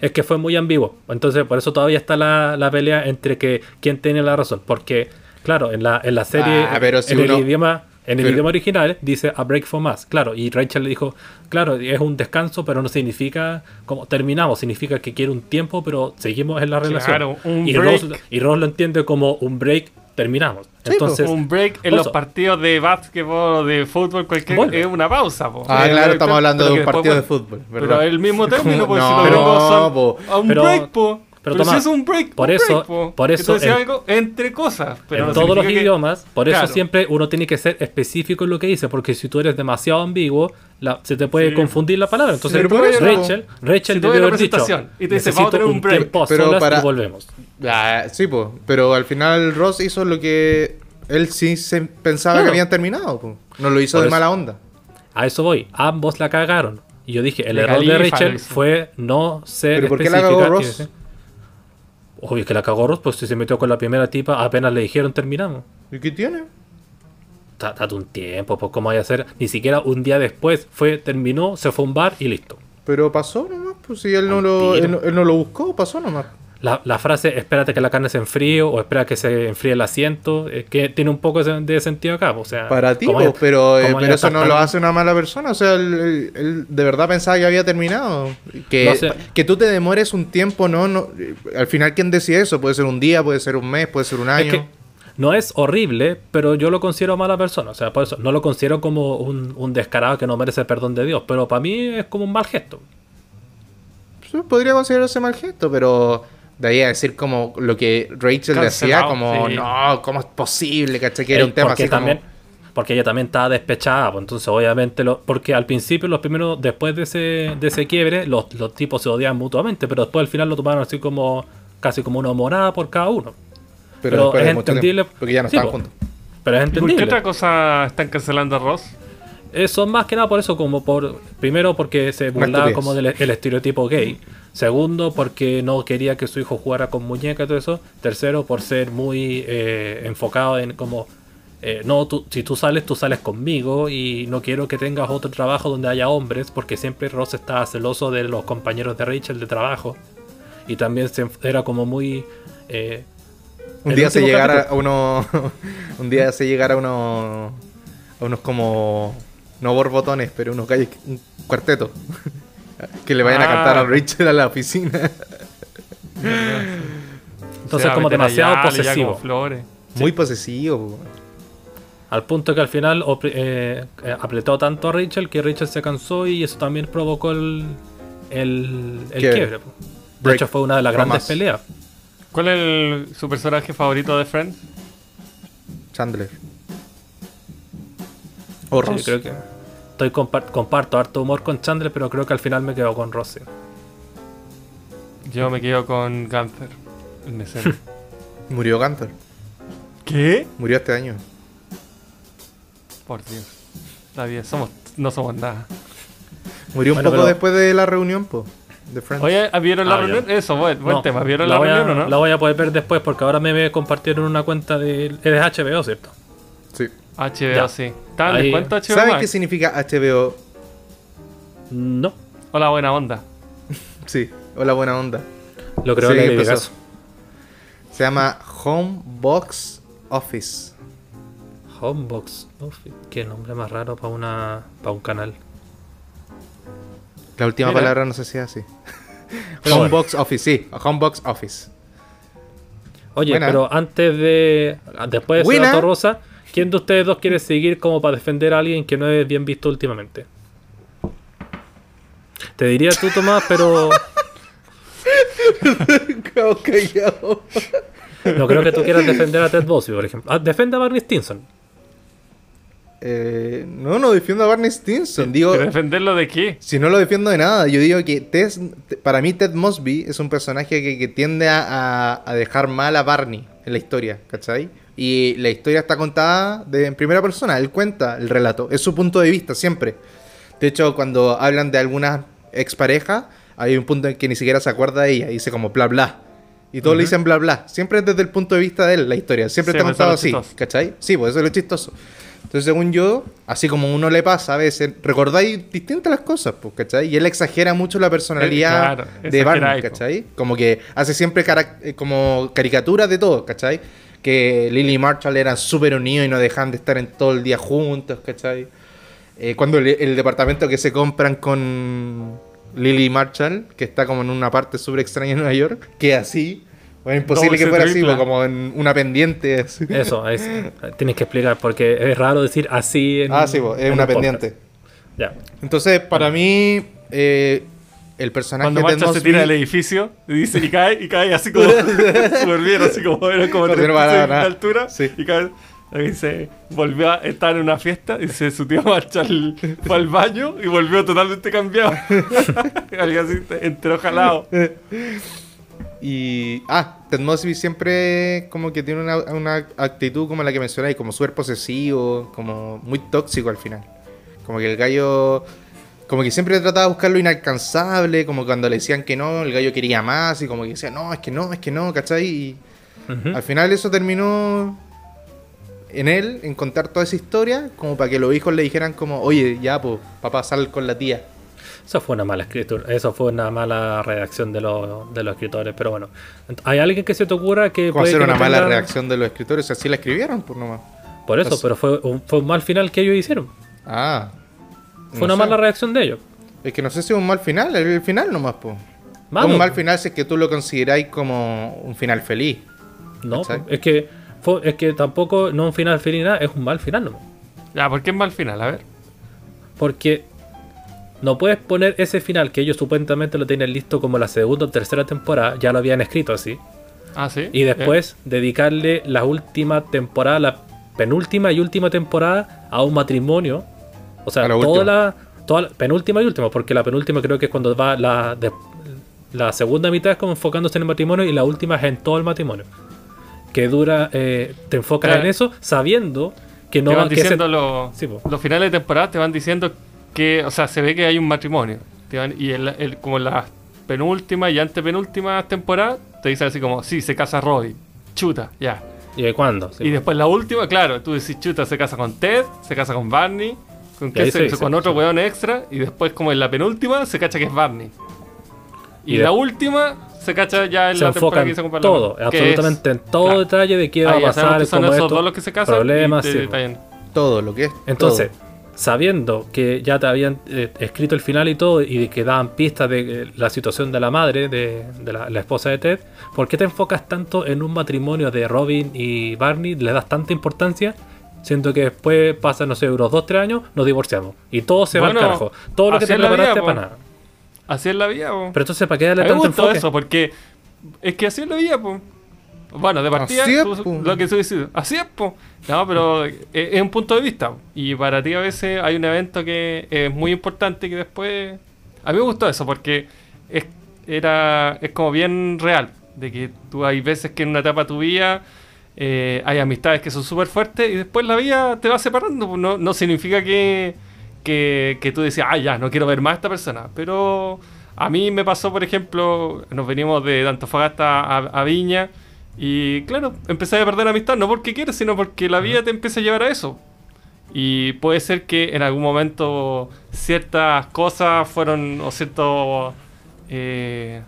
Es que fue muy ambiguo. Entonces, por eso todavía está la, la pelea entre que quién tiene la razón. Porque, claro, en la, en la serie, Ah, pero si en uno- el idioma. En el pero- idioma original dice a break for más, claro, y Rachel le dijo, claro, es un descanso, pero no significa como terminamos, significa que quiere un tiempo, pero seguimos en la relación. Claro, un y, break. Ross, y Ross lo entiende como un break, terminamos. Entonces, un break en los partidos de básquetbol o de fútbol, cualquier es una pausa. Po. Ah, Eh, claro, pero- estamos hablando pero de un después partido de fútbol, Pero ¿verdad? el mismo término, pues si No, los gringos son po. a un Pero- break, po. Pero, Pero, si es un break, por un eso- break, po. por eso en- algo entre cosas. Pero en no todos los que- idiomas, por eso siempre uno tiene que ser específico en lo que dice, porque si tú eres demasiado ambiguo, la- se te puede Sí. confundir la palabra. Entonces, eso- Rachel, Rachel Si la haber dicho, y te dice, necesito "Vamos a tener un break", tiempo pero solas para- y volvemos. Ah, sí, pues. Pero al final Ross hizo lo que él sí se pensaba Claro. que habían terminado. po. No lo hizo Por de eso- mala onda. A eso voy, ambos la cagaron. Y yo dije, el De error de Rachel fue no ser ¿Pero por qué la cagó y Ross? Obvio que la cagó Ross, pues si se metió con la primera tipa, apenas le dijeron terminamos. ¿Y qué tiene? Da- Date un tiempo, pues cómo vaya a ser. Ni siquiera un día después fue, terminó, se fue a un bar y listo. Pero pasó nomás, pues si él no, lo, él no lo buscó, pasó nomás. La, la frase, espérate que la carne se enfríe o espera que se enfríe el asiento, es que tiene un poco de, sentido acá. O sea, Para ti, ¿cómo pues, pero, eh, pero eso no lo hace una mala persona. O sea, él, él- él de verdad pensaba que había terminado. Que, No sé. que tú te demores un tiempo, no, no. Al final, ¿quién decide eso? Puede ser un día, puede ser un mes, puede ser un año. Es que no es horrible, pero yo lo considero mala persona. O sea, por eso no lo considero como un, un descarado que no merece el perdón de Dios. Pero para mí es como un mal gesto. Podría considerarse mal gesto, pero de ahí a decir como lo que Rachel decía, Cancelado, como, sí. no, ¿cómo es posible? ¿Cachai? Que era un tema porque así también, como... Porque ella también estaba despechada, pues, entonces obviamente, lo, porque al principio, los primeros, después de ese, de ese quiebre, los, los tipos se odiaban mutuamente, pero después al final lo tomaron así como, casi como una morada por cada uno. Pero, es entendible- tiempo, porque ya no sí, estaban po. juntos. Pero es ¿Y por qué entendible. otra cosa están cancelando a Ross? Eso más que nada por eso, como por primero porque se burlaba como del el estereotipo gay. Segundo, porque no quería que su hijo jugara con muñeca y todo eso. Tercero, por ser muy eh, enfocado en como eh, no, tú, si tú sales, tú sales conmigo y no quiero que tengas otro trabajo donde haya hombres, porque siempre Ross estaba celoso de los compañeros de Rachel de trabajo. Y también se, era como muy... eh, Un día se llegara capítulo- a uno. un día se llegara a uno. A unos como. No borbotones, pero unos gallos. Un cuarteto. que le vayan a Ah. cantar a Rachel a la oficina. Entonces como demasiado allá, posesivo. como flores. Muy posesivo. po. Al punto que al final eh, eh, apretó tanto a Rachel que Rachel se cansó y eso también provocó el, el, el Quiebre. De Break hecho fue una de las grandes peleas. ¿Cuál es el- su personaje favorito de Friends? Chandler. O Sí, Ross. creo que estoy compar- comparto harto humor con Chandler, pero creo que al final me quedo con Rossi. Yo me quedo con Gunther, el mesero. Murió Gunther. ¿Qué? Murió este año. Por Dios. Está bien, somos, no somos nada. Murió un poco pero- después de la reunión, po. De Friends. Oye, ¿vieron la Ah, ya. reunión? Eso, buen, buen No, tema. ¿Vieron la, a- reunión o no? La voy a poder ver después porque ahora me compartieron una cuenta de... Eres HBO, ¿cierto? HBO, Ya. sí. ¿Está en Ahí- descuento HBO ¿Saben Max? qué significa HBO? No. Hola, buena onda. Sí. Hola, buena onda. Lo creo Sí, que empezó. Vegas. Se llama Homebox Office. Homebox. Uf, qué nombre más raro para una para un canal. La última Mira. palabra no sé si es así. Homebox Office, sí. Homebox Office. Oye, Buena. pero antes de. Después de Buena. rosa, ¿quién de ustedes dos quiere seguir como para defender a alguien que no es bien visto últimamente? Te diría tú, Tomás, pero no creo que tú quieras defender a Ted Bosby, por ejemplo. Ah, defiende a Barney Stinson. Eh, no, no defiendo a Barney Stinson. Digo, ¿Pero defenderlo de qué? si no lo defiendo de nada, yo digo que Ted- para mí Ted Mosby es un personaje que, que tiende a, a- a dejar mal a Barney en la historia, ¿cachai? Y la historia está contada de, en primera persona, él cuenta el relato, es su punto de vista siempre. De hecho, cuando hablan de algunas exparejas, hay un punto en que ni siquiera se acuerda de ella, dice como bla bla. Y todos le dicen bla bla. Siempre es desde el punto de vista de él la historia. Siempre Sí, está eso contado así, chistoso. ¿cachai? Sí, pues eso es lo chistoso. Entonces, según yo, así como uno le pasa a veces, recordáis distintas las cosas, pues, ¿cachai? Y él exagera mucho la personalidad claro, de Barney, po. ¿cachai? Como que hace siempre eh, como caricaturas de todo, ¿cachai? Que Lily y Marshall eran súper unidos y no dejan de estar en todo el día juntos, ¿cachai? Eh, cuando el, el departamento que se compran con Lily y Marshall, que está como en una parte súper extraña en Nueva York, que así, bueno, imposible que fuera así, tripla. pues, como en una pendiente. así. Eso, es, tienes que explicar porque es raro decir así en Ah, sí, pues, es en una un pendiente. Ya. Entonces, para mí, eh, el personaje Cuando Ted Marshall se Mosby... tira del edificio y dice y cae, y cae así como súper bien, así como era como No, 36 no va a dar de altura Sí. y cae. Dice, volvió a estar en una fiesta, dice, su tío Marshall fue al baño y volvió totalmente cambiado. Alguien así, entró jalado. Y. Ah, Ted Mosby siempre como que tiene una, una actitud como la que mencionáis, como súper posesivo, como muy tóxico al final. Como que el gallo. Como que siempre trataba de buscar lo inalcanzable, como cuando le decían que no, el gallo quería más, y como que decía, no, es que no, es que no, ¿cachai? Y al final eso terminó en él, en contar toda esa historia, como para que los hijos le dijeran como, oye, ya, pues, papá, sal con la tía. Eso fue una mala escritura, eso fue una mala redacción de, los de los escritores, pero bueno. ¿Hay alguien que se te ocurra que Como puede hacer que una no mala tenga- reacción de los escritores, así la escribieron, pues nomás. Por eso, Entonces- pero fue un, fue un mal final que ellos hicieron. Ah. Fue no una sé. mala reacción de ellos. Es que no sé si es un mal final, el, el final nomás, pues. Un mal final si es que tú lo consideráis como un final feliz. No, es que fue- es que tampoco no un final feliz nada, es un mal final nomás. Ya, ¿por qué es mal final? A ver. Porque no puedes poner ese final que ellos supuestamente lo tenían listo como la segunda o tercera temporada, ya lo habían escrito así. Ah, sí. Y después dedicarle la última temporada, la penúltima y última temporada a un matrimonio. O sea, toda la, toda la- penúltima y última, porque la penúltima creo que es cuando va la, de- la segunda mitad es como enfocándose en el matrimonio y la última es en todo el matrimonio. Que dura, eh, te enfocas Claro. en eso sabiendo que no te van que ese- diciendo los, Sí, los finales de temporada, te van diciendo que, o sea, se ve que hay un matrimonio. Te van- y el, el- como en la penúltima y antepenúltima temporada, te dicen así como, sí, se casa Robin. Chuta, ya. ¿Y de cuándo? Sí. Y después la última, claro, tú decís, chuta, se casa con Ted, se casa con Barney, con, qué se- se otro sí. weón extra, y después como en la penúltima se cacha que es Barney. Y, Y la de- última se cacha ya en se la temporada que hizo con todo, absolutamente es- en todo claro. detalle de qué va Ah, a pasar, son esos esto, dos los que se casan problemas, y te sí, detallan. Todo lo que es. Entonces, todo. sabiendo que ya te habían eh, escrito el final y todo, y que daban pistas de eh, la situación de la madre, de, de la, la esposa de Ted, ¿por qué te enfocas tanto en un matrimonio de Robin y Barney? ¿Le das tanta importancia? Siento que después pasan, no sé, unos 2-3 años, nos divorciamos. Y todo se va al carajo. Todo lo que te preparaste para nada. Así es la vida, po. Pero entonces, ¿para qué A darle mí me tanto gustó enfoque? eso, porque es que así es la vida, po. Bueno, de partida, Así es, tú- po. lo que tú dices, así es, po. No, pero es, es un punto de vista. po. Y para ti a veces hay un evento que es muy importante que después... A mí me gustó eso, porque es, era, es como bien real. De que tú hay veces que en una etapa de tu vida eh, hay amistades que son súper fuertes y después la vida te va separando. po. No, no significa que, que, que tú decías, ah, ya, no quiero ver más a esta persona. Pero a mí me pasó, por ejemplo, nos venimos de Antofagasta a, a Viña y claro, empecé a perder amistad, no porque quieres, sino porque la vida te empieza a llevar a eso. Y puede ser que en algún momento ciertas cosas fueron, o ciertos, eh,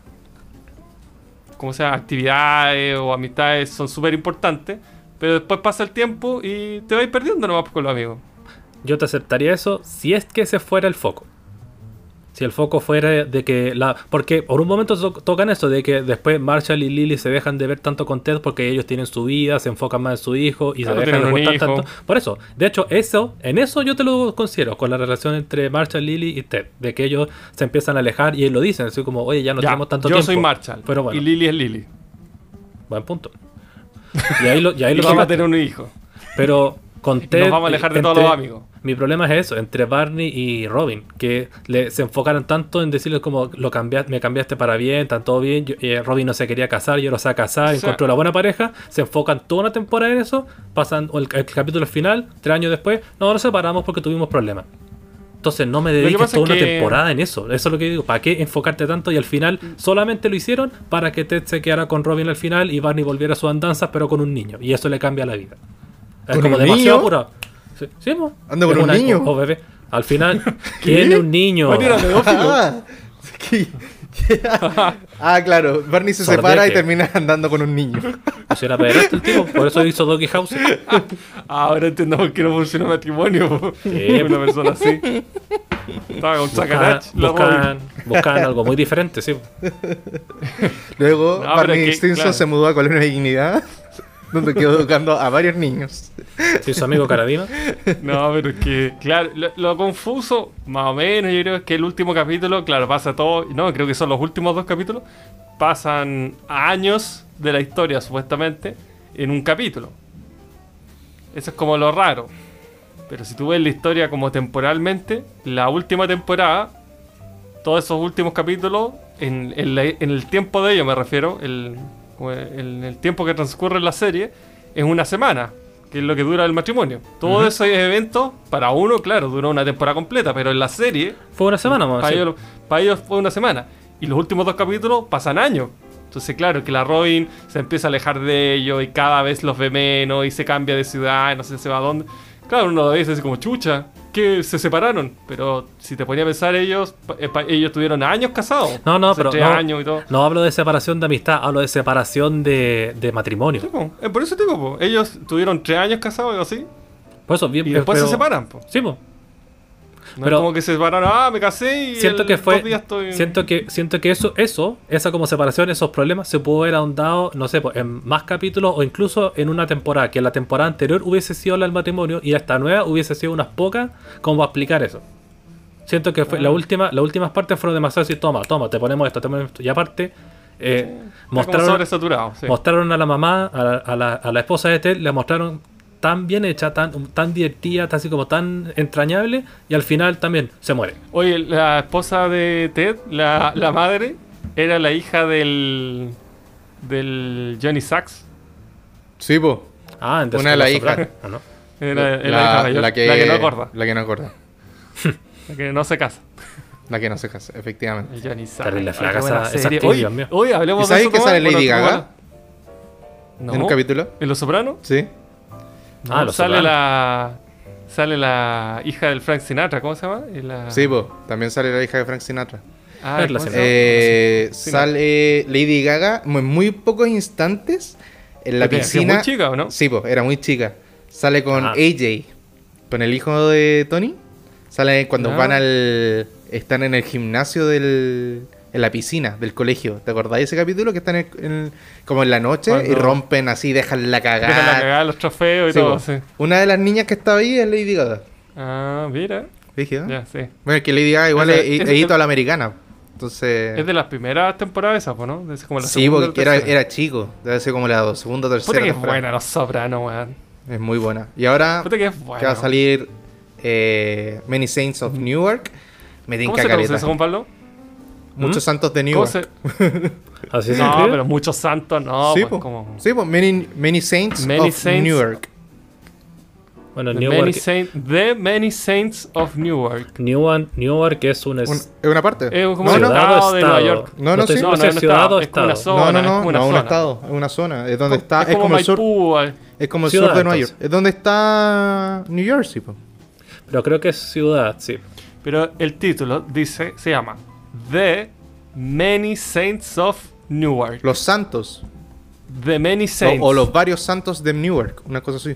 como sea, actividades o amistades son súper importantes, pero después pasa el tiempo y te vas perdiendo nomás con los amigos. Yo te aceptaría eso si es que ese fuera el foco. Si el foco fuera de que la. Porque por un momento to- tocan eso, de que después Marshall y Lily se dejan de ver tanto con Ted porque ellos tienen su vida, se enfocan más en su hijo y Claro, se dejan de gustar hijo. tanto. Por eso, de hecho, eso, en eso yo te lo considero, con la relación entre Marshall, Lily y Ted, de que ellos se empiezan a alejar y lo dicen, así como, oye, ya no Ya, tenemos tanto yo tiempo. soy Marshall Pero bueno, y Lily es Lily. buen punto. Y ahí lo, y ahí Y lo vamos a tener un hijo. Pero con Ted. Nos vamos a alejar de todos los amigos. Mi problema es eso, entre Barney y Robin, que le, se enfocaron tanto en decirles como lo cambias, me cambiaste para bien, está todo bien, yo- eh, Robin no se quería casar, yo lo sé a casar, sea- encontró la buena pareja, se enfocan toda una temporada en eso, pasan el, el capítulo final, tres años después, no, nos separamos porque tuvimos problemas. Entonces no me que dediques toda una que- temporada en eso. Eso es lo que digo. ¿Para qué enfocarte tanto? Y al final solamente lo hicieron para que Ted se quedara con Robin al final y Barney volviera a sus andanzas, pero con un niño. Y eso le cambia la vida. Es ¿Con como un demasiado niño? apurado. Sí, sí, po. Anda Es con un una- niño. o- o bebé. Al final tiene un niño. Barney era pedófilo. Ah, ah, claro. Barney se Sordete. separa y termina andando con un niño. Pues era pederasta el tipo, por eso hizo Doggy House. Ahora entiendo por qué no funciona el matrimonio. Sí, Una persona así. Estaba con Buscaban, Sacanach. buscaban, buscaban algo muy diferente, sí. Luego No, Barney Stinson claro. se mudó a Colonia de Dignidad. Donde quedó educando a varios niños. Sí, su amigo Carabino. No, pero es que, claro, lo, lo confuso, más o menos, yo creo es que el último capítulo, claro, pasa todo, no, creo que son los últimos dos capítulos, pasan años de la historia, supuestamente, en un capítulo. Eso es como lo raro. Pero si tú ves la historia como temporalmente, la última temporada, todos esos últimos capítulos, en, en la- en el tiempo de ellos me refiero, el, como el, el tiempo que transcurre en la serie, es una semana, que es lo que dura el matrimonio. Todos esos eventos, para uno, claro, duró una temporada completa, pero en la serie, Fue una semana más. para, sí. ellos, para ellos fue una semana. Y los últimos dos capítulos pasan años. Entonces, claro, que la Robin se empieza a alejar de ellos y cada vez los ve menos y se cambia de ciudad, y no sé se va a dónde. Claro, uno lo ve y dice así como chucha, que se separaron. Pero si te ponía a pensar ellos, eh, ellos tuvieron años casados. No, no, pero no, años y todo. no hablo de separación de amistad, hablo de separación de, de matrimonio. Sí, po. Eh, por eso te digo, po. ellos tuvieron tres años casados o así, Por eso, bien, y después pero- se separan. Po. Sí, po. No Pero- es como que se separaron, ah, me casé y siento el- que fue dos días estoy... siento que siento que eso eso esa como separación esos problemas se pudo haber ahondado no sé pues, en más capítulos o incluso en una temporada que en la temporada anterior hubiese sido la del matrimonio y esta nueva hubiese sido unas pocas como explicar eso siento que fue Ah. la última las últimas partes fueron demasiado así toma toma te ponemos esto te ponemos esto y aparte eh, mostraron sí. mostraron a la mamá a la, a la- a la esposa de Ted le mostraron tan bien hecha tan tan divertida tan así como tan entrañable y al final también se muere Oye, la esposa de Ted, la, la madre, era la hija del. del Johnny Sachs. Sí, po. Ah, entonces Una de las la hijas. Ah, ¿no? Era, era la, la, hija mayor, la que, la que no acorda, La que no acorda. la que no se casa. La que no se casa, efectivamente. El Johnny Sachs. Terrible flaca esa- esa serie. mío. oye, hablemos ¿Y de sabes que sale Lady Gaga? No. ¿En un capítulo? ¿En Los Sopranos? Sí. No, Ah, Los sale la. Sale la hija del Frank Sinatra, ¿cómo se llama? Y la- Sí, po. También sale la hija de Frank Sinatra. Ah. Eh, sale Lady Gaga en muy pocos instantes en la Porque era piscina. muy chica, ¿o no? Sí, pues, era muy chica. Sale con Ah. AJ, con el hijo de Tony. Sale cuando Ah. van al. Están en el gimnasio del. En la piscina del colegio. ¿Te acordáis de ese capítulo? Que están en, en- como en la noche y rompen así, dejan la cagada. Dejan la cagada, los trofeos y Sí, todo, sí. Una de las niñas que estaba ahí es Lady Gaga. Ah, mira. Dije. Ya, sí. Bueno, es que Lady Gaga igual es, es hito a la americana. Entonces. Es de las primeras temporadas esas, ¿no? Es como la Sí, segunda porque era, chico. Debe ser como la segunda o Puta tercera. que es buena Los Sopranos, weón. Es muy buena. Y ahora Puta que es buena. que va a salir eh, Many Saints of Newark. Me ¿Cómo se traduce eso, Juan Pablo? Muchos santos de ¿Cómo Newark. se... Así se No, pero muchos santos, no. sí, pues, como... Sí, po. Many, many Saints Many of Saints. Newark. Bueno, The Newark, many, Saint- The Many Saints of Newark. Newark, Newark es un... Un- es- ¿Es una parte? Es como no, un no, estado de Nueva York. No, no, estoy sí. No, si no, es no ciudad está, o es como una estado. zona. no, no, es no, como una no, un estado, es una zona. Es donde Es está, es como el sur, es como el Ciudad, sur de Nueva York. Es donde está New Jersey, po. Pero creo que es ciudad, sí. Pero el título dice, se llama The Many Saints of Newark. Los santos. The Many Saints. O, o los varios santos de Newark, una cosa así.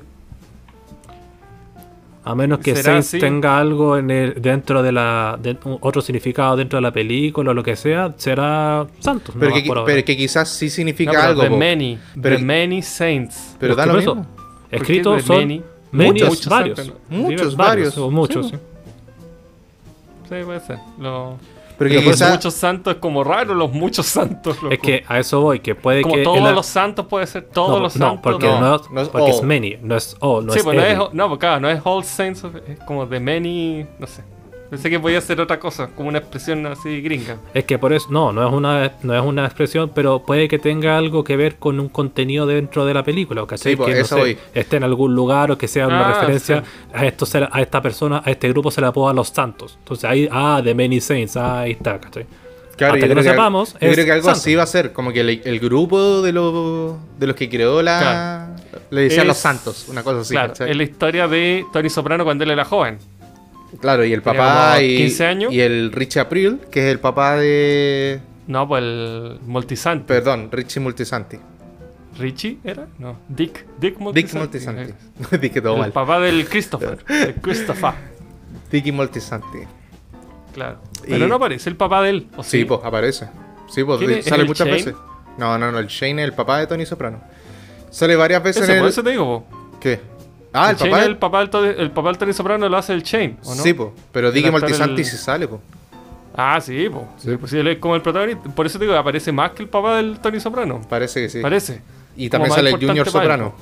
A menos que ¿Será Saints así? tenga algo en el, dentro de la... de- otro significado dentro de la película o lo que sea, será santos. Pero, nomás que, pero que quizás sí No, significa pero algo. The. Many. Pero- the Many Saints. Pero da lo mismo. Escritos son many? many, Muchos. muchos, varios. Muchos varios. O muchos, Sí. sí. Sí, puede ser. Lo... Pero Pero que por quizás. muchos santos es como raro, los muchos santos. loco. Es que a eso voy, que puede como que... todos los santos puede ser todos no, los no, santos. porque, no. no, no es porque es all. many, no es all, no sí, es pues no es, no, porque claro, no es All Saints, of- es como The Many, no sé. Pensé que podía ser otra cosa, como una expresión así gringa. Es que por eso, no, no es una, no es una expresión, pero puede que tenga algo que ver con un contenido dentro de la película, ¿cachai? Sí, pues, que eso voy. esté en algún lugar o que sea una Ah, referencia sí. a esto se la- a esta persona, a este grupo se le apoda los santos. Entonces ahí, ah, The Many Saints, ah, ahí está, ¿cachai? Claro, Hasta yo que no creo sepamos, Yo creo que algo santo. así va a ser. Como que el, el grupo de, los de los que creó la. Le decían Es- los santos, una cosa así. claro, ¿cachai? es la historia de Tony Soprano cuando él era joven. Claro, y el papá y, 15 años. y el Richie April, que es el papá de. No, pues el Multisanti. Perdón, Richie Multisanti. ¿Richie era? No. Dick. Dick Multisanti. Dick Multisanti. Dije todo El mal. papá del Christopher. el Christopher. Dicky Multisanti. Claro. Y- Pero no aparece el papá de él. ¿o Sí, sí? pues aparece. Sí, pues sale ¿Es el muchas Shane? veces. No, no, no, el Shane es el papá de Tony Soprano. Sale varias veces Ese, en por el. eso te digo, po. ¿Qué? Ah, el, Shane papá. es el papá del Tony, el papá del Tony Soprano lo hace el Chain, ¿o no? Sí, po. Pero El Dicky actor, Moltisanti el- sí sale, po. Ah, sí, po. Sí, pues sí, él es como el protagonista. Por eso te digo, aparece más que el papá del Tony Soprano. Parece que sí. Parece. Y también sale el Junior Soprano.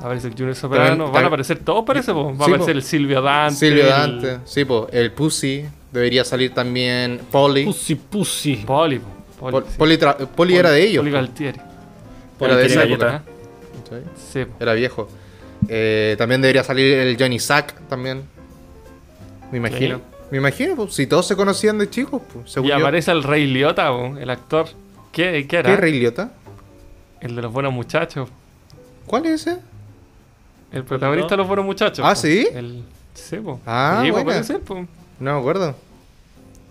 Aparece el Junior Soprano. También- Van también- a aparecer todos, parece, po. Va a aparecer po. el Silvio Dante. Silvio el Dante. Sí, po. El Pussy. Debería salir también Polly. Pussy, pussy. Poli, po. Poli, Pol- sí. Polly, tra- Polly era de ellos. Poli po. Galtieri. Era de Poli esa época. Sí. Era viejo. Eh, también debería salir el Johnny Sack también. Me imagino. Sí. Me imagino, pues, si todos se conocían de chicos, pues, Y yo. aparece el Rey Liotta, el actor. ¿Qué, qué era? ¿Qué Rey Liotta? El de los buenos muchachos. ¿Cuál es ese? El protagonista de los buenos muchachos. Ah. ¿sí? El... Sí. Ah, sí. No me acuerdo.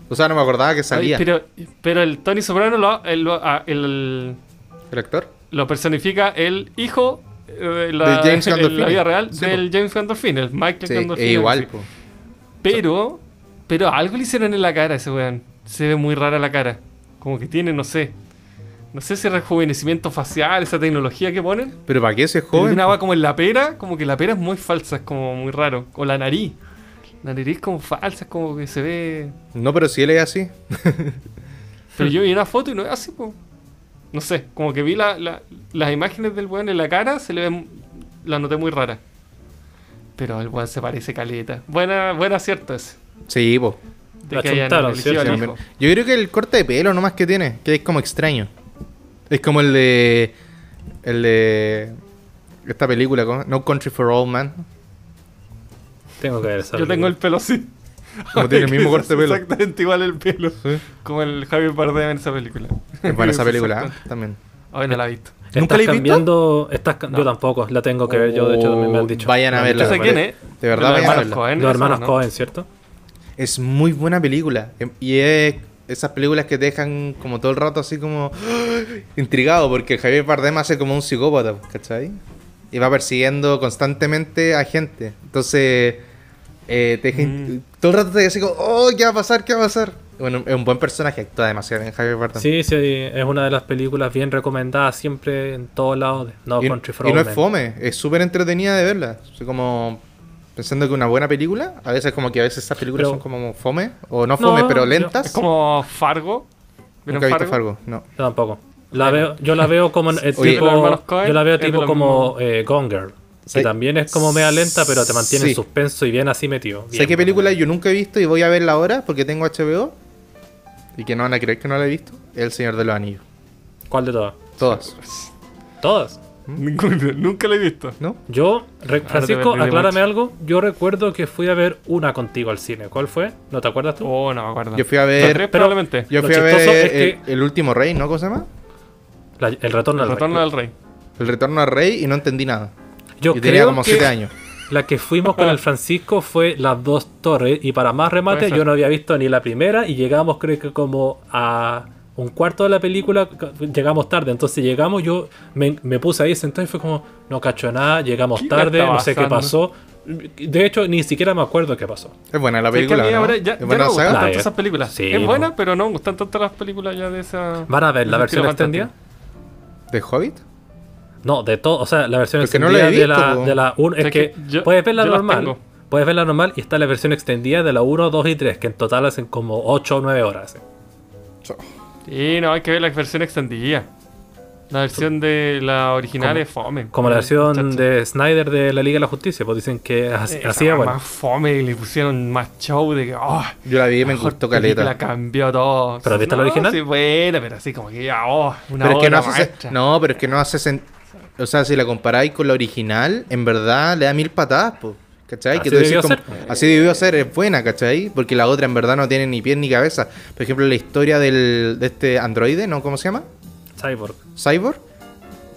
O sea, no me acordaba que Ay, salía pero, pero el Tony Soprano lo, el- ah, el- el actor. lo personifica el hijo la, De James Gandolfini. la vida real Sí, del James Gandolfini, el Michael Sí, Gandolfini. e igual, sí. po. Pero, pero algo le hicieron en la cara a ese weón. Se ve muy rara la cara. Como que tiene, no sé. No sé si rejuvenecimiento facial, esa tecnología que ponen. Pero ¿para qué ese joven? tiene agua como en la pera, como que la pera es muy falsa, es como muy raro. O la nariz. La nariz como falsa, es como que se ve. No, pero si él es así. Pero yo vi una foto y no es así, po. No sé, como que vi la- la- las imágenes del weón en la cara, se le ven. La noté muy rara. Pero el weón se parece caleta. Buena, buen acierto ese. Sí, po. De La que. Yo creo que el corte de pelo nomás que tiene, que es como extraño. Es como el de. El de. Esta película, ¿cómo? No Country for Old Man. Tengo que ver esa Yo tengo el pelo así. Como tiene el mismo corte de pelo. Exactamente igual el pelo. Sí. Como el Javier Bardem en esa película. Es buena esa película. Exactamente. también. Hoy no la he visto. ¿Nunca Estás la he visto? cambiando. Estás No. Yo tampoco, la tengo que ver. Yo, de hecho, también me han Oh, dicho. vayan a verla. Yo sé quién es. De verdad, Los vayan a hermanos verla. Coen, Los ¿eso, hermanos no? Cohen, ¿cierto? Es muy buena película. Em- Y es esas películas que te dejan como todo el rato así como intrigado porque Javier Bardem hace como un psicópata, ¿cachai? Y va persiguiendo constantemente a gente. Entonces, eh, te Mm. todo el rato te dice como, oh, ¿qué va a pasar? ¿Qué va a pasar? Bueno, es un buen personaje, actúa demasiado bien Javier Bardem. Sí, sí, es una de las películas bien recomendadas siempre en todos lados. de- No y, Country for y no es fome, es súper entretenida de verla. Así como pensando que una buena película, a veces como que a veces esas películas Pero- son como fome, o no fome, No, pero yo- lentas. Es como Fargo. ¿Vieron Nunca he visto Fargo? Fargo, no. Yo tampoco. La veo, yo la veo como eh, Oye, tipo, Coen yo la veo tipo como eh, Gone Girl. Que también es como media lenta, pero te mantiene Sí. en suspenso y bien así metido. ¿Sé Bien, qué bueno. película yo nunca he visto y voy a verla ahora porque tengo HBO? Y que no van a creer que no la he visto. El Señor de los Anillos. ¿Cuál de todas? Todas. Todas. Ninguna, nunca la he visto. ¿No? Yo, re- Francisco, aclárame mucho. algo. Yo recuerdo que fui a ver una contigo al cine. ¿Cuál fue? ¿No te acuerdas tú? Oh, no me acuerdo. Yo fui a ver. tres pero- probablemente. Yo fui a ver es el, que- el último rey, ¿no? ¿Cómo se llama? La- el retorno El al retorno rey. del rey. El retorno al rey y no entendí nada. Yo tenía creo como que 7 años. la que fuimos con el Francisco fue las dos torres y para más remate yo no había visto ni la primera y llegamos creo que como a un cuarto de la película llegamos tarde entonces llegamos yo me, me puse ahí sentado y fue como no cacho nada llegamos ¿Qué tarde no sé qué pasó de hecho ni siquiera me acuerdo qué pasó Es buena la Sí, es que a película. mí ¿no? ahora ya, ¿Es ya buena no me gustan tanto es. esas películas. Sí, es buena, pero no me gustan tanto las películas ya de esa. van a ver la versión extendida. ¿De Hobbit? No de todo o sea la versión Porque no la extendida de visto, la, po. de la un- es sea, que, que yo- puedes ver la yo las normal puedes ver la normal y está la versión extendida de la 1 2 y 3 que en total hacen como 8 o 9 horas Sí, no, hay que ver la versión extendida. La versión de la original Como- es fome. Como la versión Muchacho. de Snyder de la Liga de la Justicia, pues dicen que weá bueno. más fome y le pusieron más show de que. Oh, Yo la vi y me mejor gustó caleta. cambió todo. ¿Pero viste no, la original? Sí, buena, pero así como que ya, oh, una Pero es que no hace. No, pero es que no hace. sen- O sea, si la comparáis con la original, en verdad le da mil patadas, po. ¿Cachai? Así Que tú decís debió como- ser. Así debió ser, es buena, ¿cachai? Porque la otra en verdad no tiene ni pies ni cabeza. Por ejemplo, la historia del, de este androide, ¿no? ¿Cómo se llama? Cyborg. Cyborg.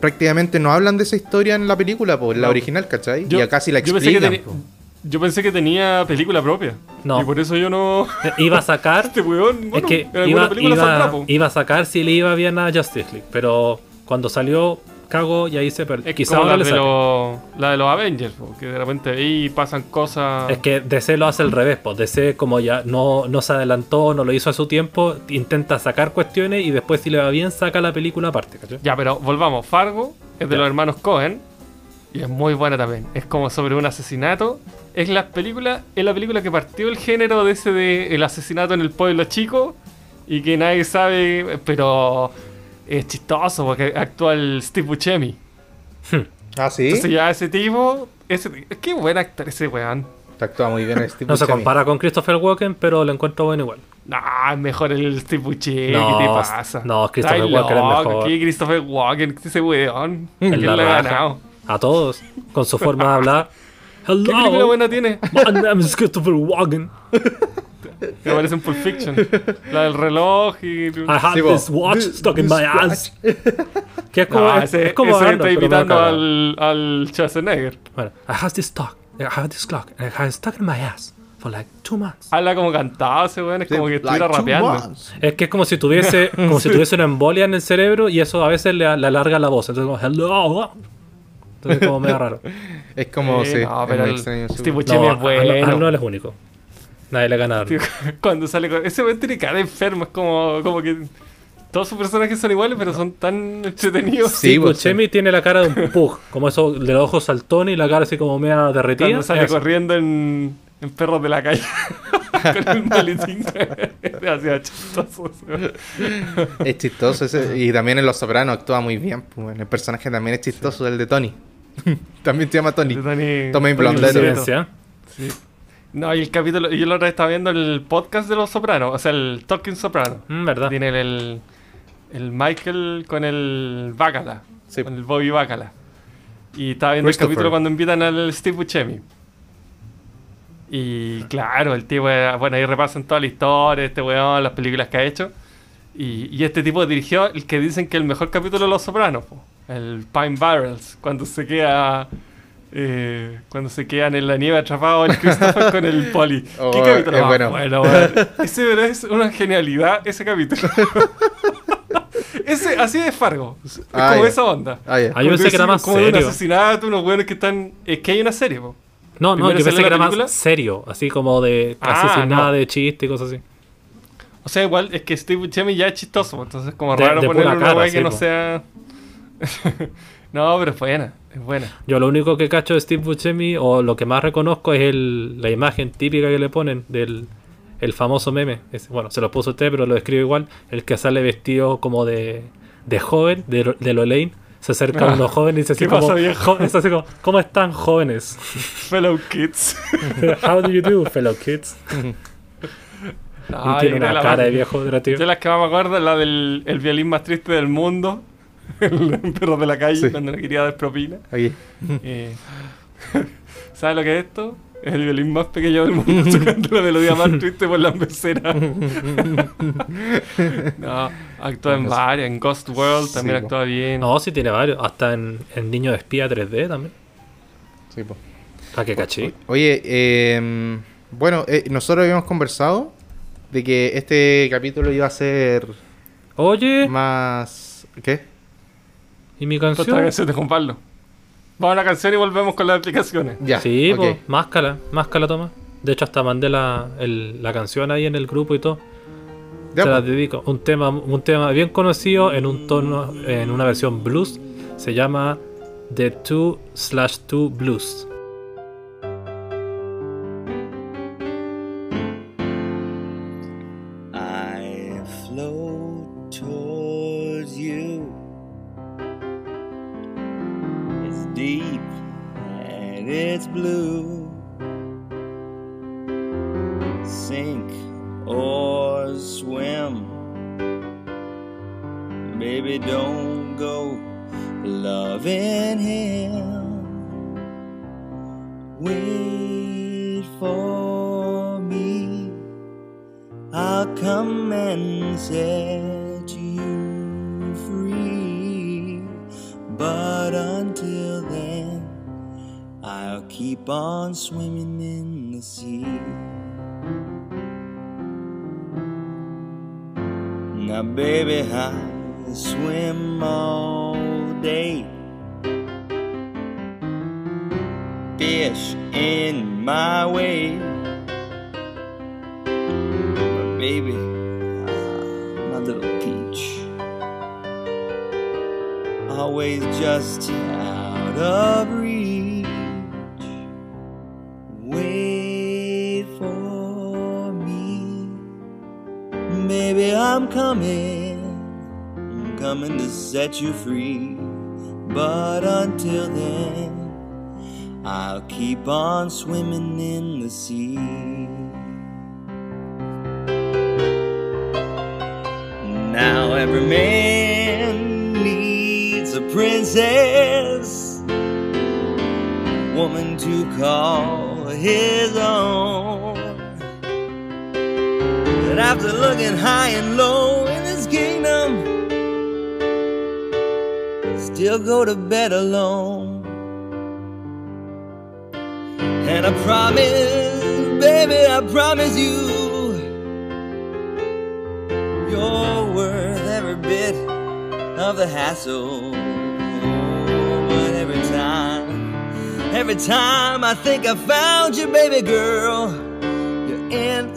Prácticamente no hablan de esa historia en la película, pues, en la No. original, ¿cachai? Yo- y acá sí la yo pensé, que explican. yo pensé que tenía película propia. No. Y por eso yo no. Iba a sacar, Este weón, bueno, es que iba, iba- saldrá, iba a sacar si le iba bien a Justice League, pero cuando salió, cago y ahí se perdió. Es Quizá como ahora la de, los, la de los Avengers, po, que de repente ahí pasan cosas. Es que DC lo hace al revés, pues DC como ya no, no se adelantó, no lo hizo a su tiempo, intenta sacar cuestiones y después si le va bien saca la película aparte, ¿cachai? Ya, pero volvamos. Fargo Es de Ya. los hermanos Cohen. Y es muy buena también. Es como sobre un asesinato. Es la película, es la película que partió el género de ese de el asesinato en el pueblo chico. Y que nadie sabe. Pero es chistoso porque actúa el Steve Buscemi. Ah, sí. Entonces ya ese tipo. Ese, qué buen actor ese weón. Te actúa muy bien el Steve No se Buscemi. compara con Christopher Walken, pero lo encuentro bueno igual. No, es mejor el Steve Buscemi. No, ¿Qué te pasa? no, Christopher Estáis Walken es loco, mejor. ¿Qué Christopher Walken? Ese weón. ¿Quién le ha ganado? A todos, con su forma de hablar. ¿Qué película Hello, buena tiene? my name is Christopher Walken. Me parece en Pulp Fiction. La del reloj y. I have Sí, this watch stuck in my ass. Que es como, No, es, ese, es como ese Arnold, está imitando al, al Schwarzenegger. Bueno, I have this stock. I have this clock. And I have it stuck in my ass for like two months. Habla como cantado ese weón, es como que estuviera Like rapeando. Es que es como si tuviese, como si tuviese una embolia en el cerebro y eso a veces le, le alarga la voz. Entonces como, hello. Entonces como medio raro. Es como, Eh, sí, no, pero muy el extraño. su- Steve Buscemi No, es bueno. Arnold es único. Nadie le gana a Tío, Arnold. Cuando sale con. Ese weón tiene cara de enfermo, es como, como que. Todos sus personajes son iguales, pero son tan entretenidos. Sí, Sí, pues, Buscemi tiene la cara de un pug, como eso de los ojos saltones y la cara así como media derretida. Cuando sale Eso. corriendo en, en perros de la calle. con el maletín. Hacía chistoso. ese weón. Es chistoso ese. Y también en Los Sopranos actúa muy bien. pues, el personaje también es chistoso, el de Tony. también se llama Tony. De Tony- Tommy Tony. Coincidencia. Sí. No, y el capítulo, yo la otra vez estaba viendo el podcast de los Sopranos, o sea, el Talking Soprano. Mm, ¿Verdad? Tiene el, el, el Michael con el Bacala, Sí. con el Bobby Bacala. Y estaba viendo el capítulo cuando invitan al Steve Buscemi. Y claro, el tipo, era- bueno, ahí repasan toda la historia, este weón, las películas que ha hecho. Y, y este tipo dirigió el que dicen que el mejor capítulo de Los Sopranos, po, el Pine Barrels, cuando se queda... eh, cuando se quedan en la nieve atrapados el Christopher con el poli. Oh, ¿Qué capítulo es bueno. bueno? Ese es una genialidad, ese capítulo. ese, así es Fargo. Es Ah, como ya. esa onda. Ah, ya. Ah, yo pensé que era más como de un serio. asesinato, unos weones que están. Es que hay una serie, po. No, no, Primero yo sale pensé que era película. más serio, así como de casi Ah, sin no. de chiste y cosas así. O sea, igual es que Steve Buscemi ya es chistoso, po, entonces es como De- raro de ponerle una cara, que sí, no po. sea. no, pero es buena, es buena. Yo lo único que cacho de Steve Buscemi, o lo que más reconozco, es el, la imagen típica que le ponen del el famoso meme. Es- bueno, se lo puso usted, pero lo describo igual. El que sale vestido como de, de joven, de, de Lolaine. Se acerca a unos jóvenes y dice así ¿Qué como, es así como, ¿cómo están jóvenes? Fellow Kids. How do you do, fellow kids? No, tiene yo una cara de viejo. De las que más me acuerdo es la del el violín más triste del mundo. el perro de la calle Sí. cuando no quería dar propina. Aquí. Eh, ¿Sabes lo que es esto? Es el violín más pequeño del mundo tocando la melodía más triste por las peceras. no, actúa en varias, en Ghost World también Sí, actúa bien. No, sí tiene varios. Hasta en, en Niño de Espía 3D también. Sí, po. Para que caché. Oye, eh, bueno, eh, nosotros habíamos conversado de que este capítulo iba a ser Oye, más... ¿Qué? ¿Y mi es la canción? canción de Juan Pablo. Vamos a la canción y volvemos con las aplicaciones. Ya. Sí, ok. pues, máscala, máscala, toma. De hecho, hasta mandé la, el- la canción ahí en el grupo y todo. Ya, Se la dedico. Un tema, un tema bien conocido en un tono, en una versión blues. Se llama The 2 slash 2 Blues. It's blue. Sink or swim. Baby, don't go loving him. Wait for me. I'll come and set keep on swimming in the sea. Now, baby, I'll swim all day. Fish in my way. Baby, my little peach, always just out of reach. I'm coming. I'm coming to set you free. But until then, I'll keep on swimming in the sea. Now every man needs a princess, woman to call his own. But after looking high and low in this kingdom, still go to bed alone. And I promise, baby, I promise you. You're worth every bit of the hassle. But every time, every time I think I found you, baby girl,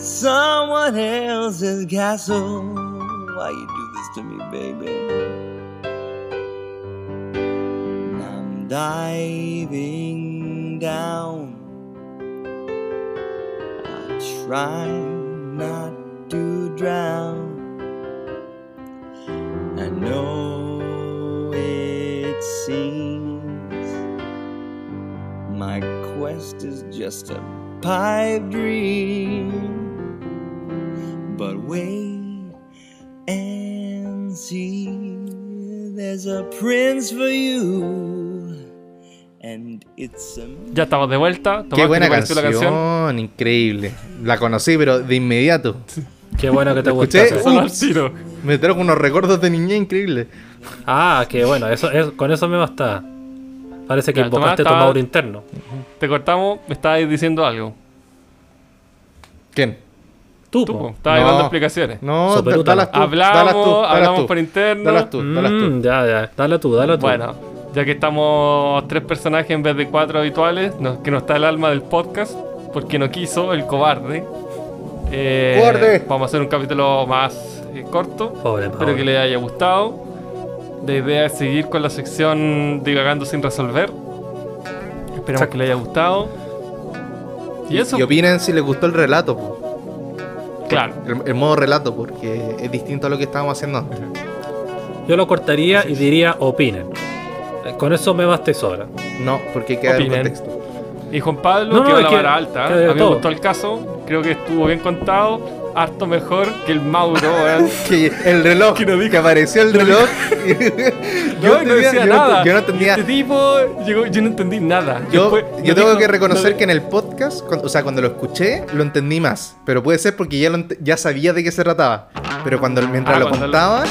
someone else's castle. Why you do this to me, baby? I'm diving down. I try not to drown. I know it seems my quest is just a pipe dream. But wait and see, there's a prince for you, and it's a Ya estamos de vuelta. Tomás, Qué ¿qué buena te pareció canción, increíble. La conocí, pero de inmediato. Qué bueno que te eso. Tiro. Me trajo unos recuerdos de niñez increíbles. Ah, qué bueno, eso, es- con eso me basta. Parece que Ya, invocaste tu Mauro interno. Te cortamos, me estabas diciendo algo. ¿Quién? Tú, Tú, po. po, estabas No. dando explicaciones. No, da- Soperuta. dalas tú. Hablamos, dalas tú, dalas hablamos tú. por interno. Dalas tú, dalas tú. Mm, ya, ya. Dale tú, dale tú. Bueno, ya que estamos tres personajes en vez de cuatro habituales, no- que no está el alma del podcast, porque no quiso, el cobarde. Eh, ¡Cobarde! Vamos a hacer un capítulo más eh, corto. Pobre Espero que les haya gustado. La idea es seguir con la sección divagando sin resolver. Esperamos Exacto. que les haya gustado. Y eso, Y opinen si les gustó el relato, po. Claro. el, el modo relato, porque es distinto a lo que estábamos haciendo antes. Yo lo cortaría y diría opinen. Con eso me basta y sobra. No, porque queda el Opinen. contexto. Y Juan Pablo No, quedó es la que- vara alta. que A mí me todo. gustó el caso. Creo que estuvo bien contado. Harto mejor que el Mauro, weón. Que el reloj, Que no dijo- que apareció el reloj. No, y no decía yo nada. No, yo no entendía. Este tipo, llegó- yo no entendí nada. Yo, Después, yo tengo dijo- que reconocer no- que en el podcast, cuando- o sea, cuando lo escuché, lo entendí más. Pero puede ser porque ya, lo ya sabía de qué se trataba. Pero cuando mientras Ah, lo contaba,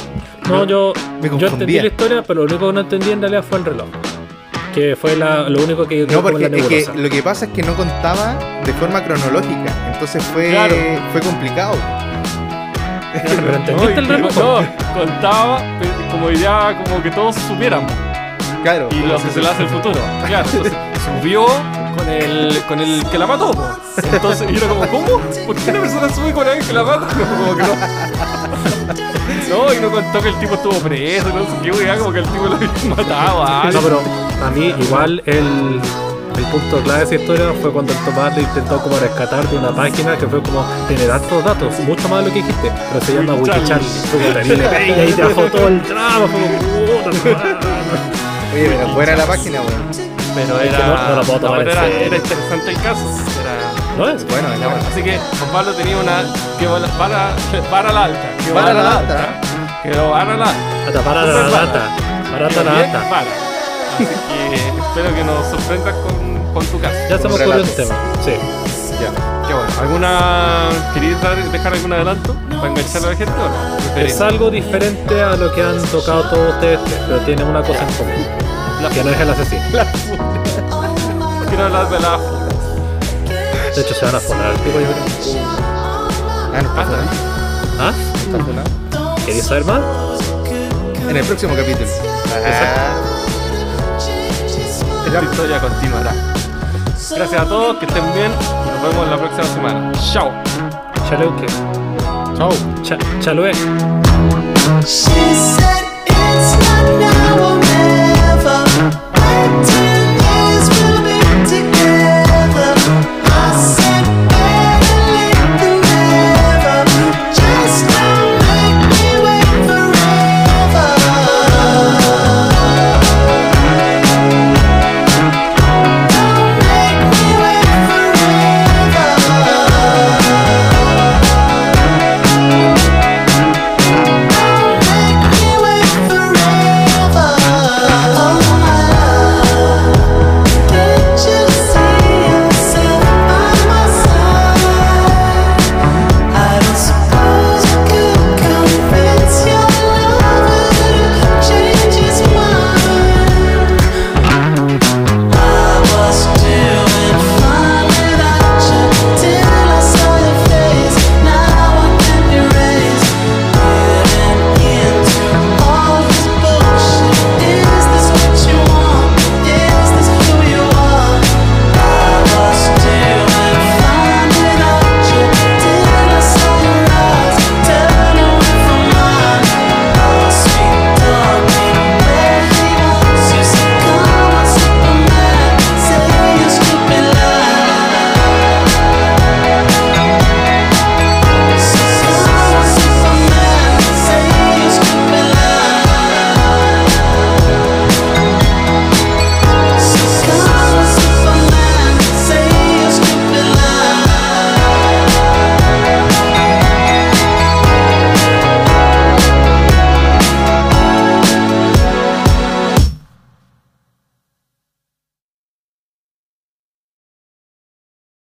No, yo, Me yo entendí la historia, pero lo único que no entendí en realidad fue el reloj. Que fue la- lo único que quedó no, porque la es que lo que pasa es que no contaba de forma cronológica. Entonces fue, Claro. fue complicado. Pero No, entendiste el no, contaba pero como ya como que todos supiéramos. Claro. Y lo que se le hace el futuro. Claro, entonces subió con el, con el que la mató. Entonces, y era como, ¿cómo? ¿Por qué una persona sube con alguien que la mata? Como que no. No, y no contó que el tipo estuvo preso, no sé qué, weá, como que el tipo lo había matado a No, pero a mí igual el, el punto clave de esa historia fue cuando el Tomás le intentó como rescatar de una página que fue como tener hartos datos, mucho más de lo que dijiste, pero se llama terrible, y ahí te bajó todo el fue como madre. Oye, pero fuera la página, weón. Pero era. que no- no lo puedo tomar pero era, era interesante el caso. ¿No es? Bueno, ya, bueno. Así que Juan Pablo tenía una. Que va- para, para la alta. Que Para para la la alta. alta. Que para la alta. Para la lata, para la lata. para. Así que espero que nos sorprendas con, con tu caso. Ya me Con relatos. tema. Sí. Ya, qué bueno. ¿Alguna. ¿Querías dejar algún adelanto para enganchar a la gente o no? Es algo diferente a lo que han tocado todos ustedes, pero tiene una cosa en común. La Que no es el asesino. Quiero hablar de la. De hecho, se van a poner al tipo, yo creo. Ah, no está Ah. ¿Ah? ¿Está? ¿Queréis saber más? En el próximo capítulo. Ah, Esta historia continuará. Gracias a todos, que estén bien. Nos vemos la próxima semana. Chao. Chaleuque. chao. Chalue. Said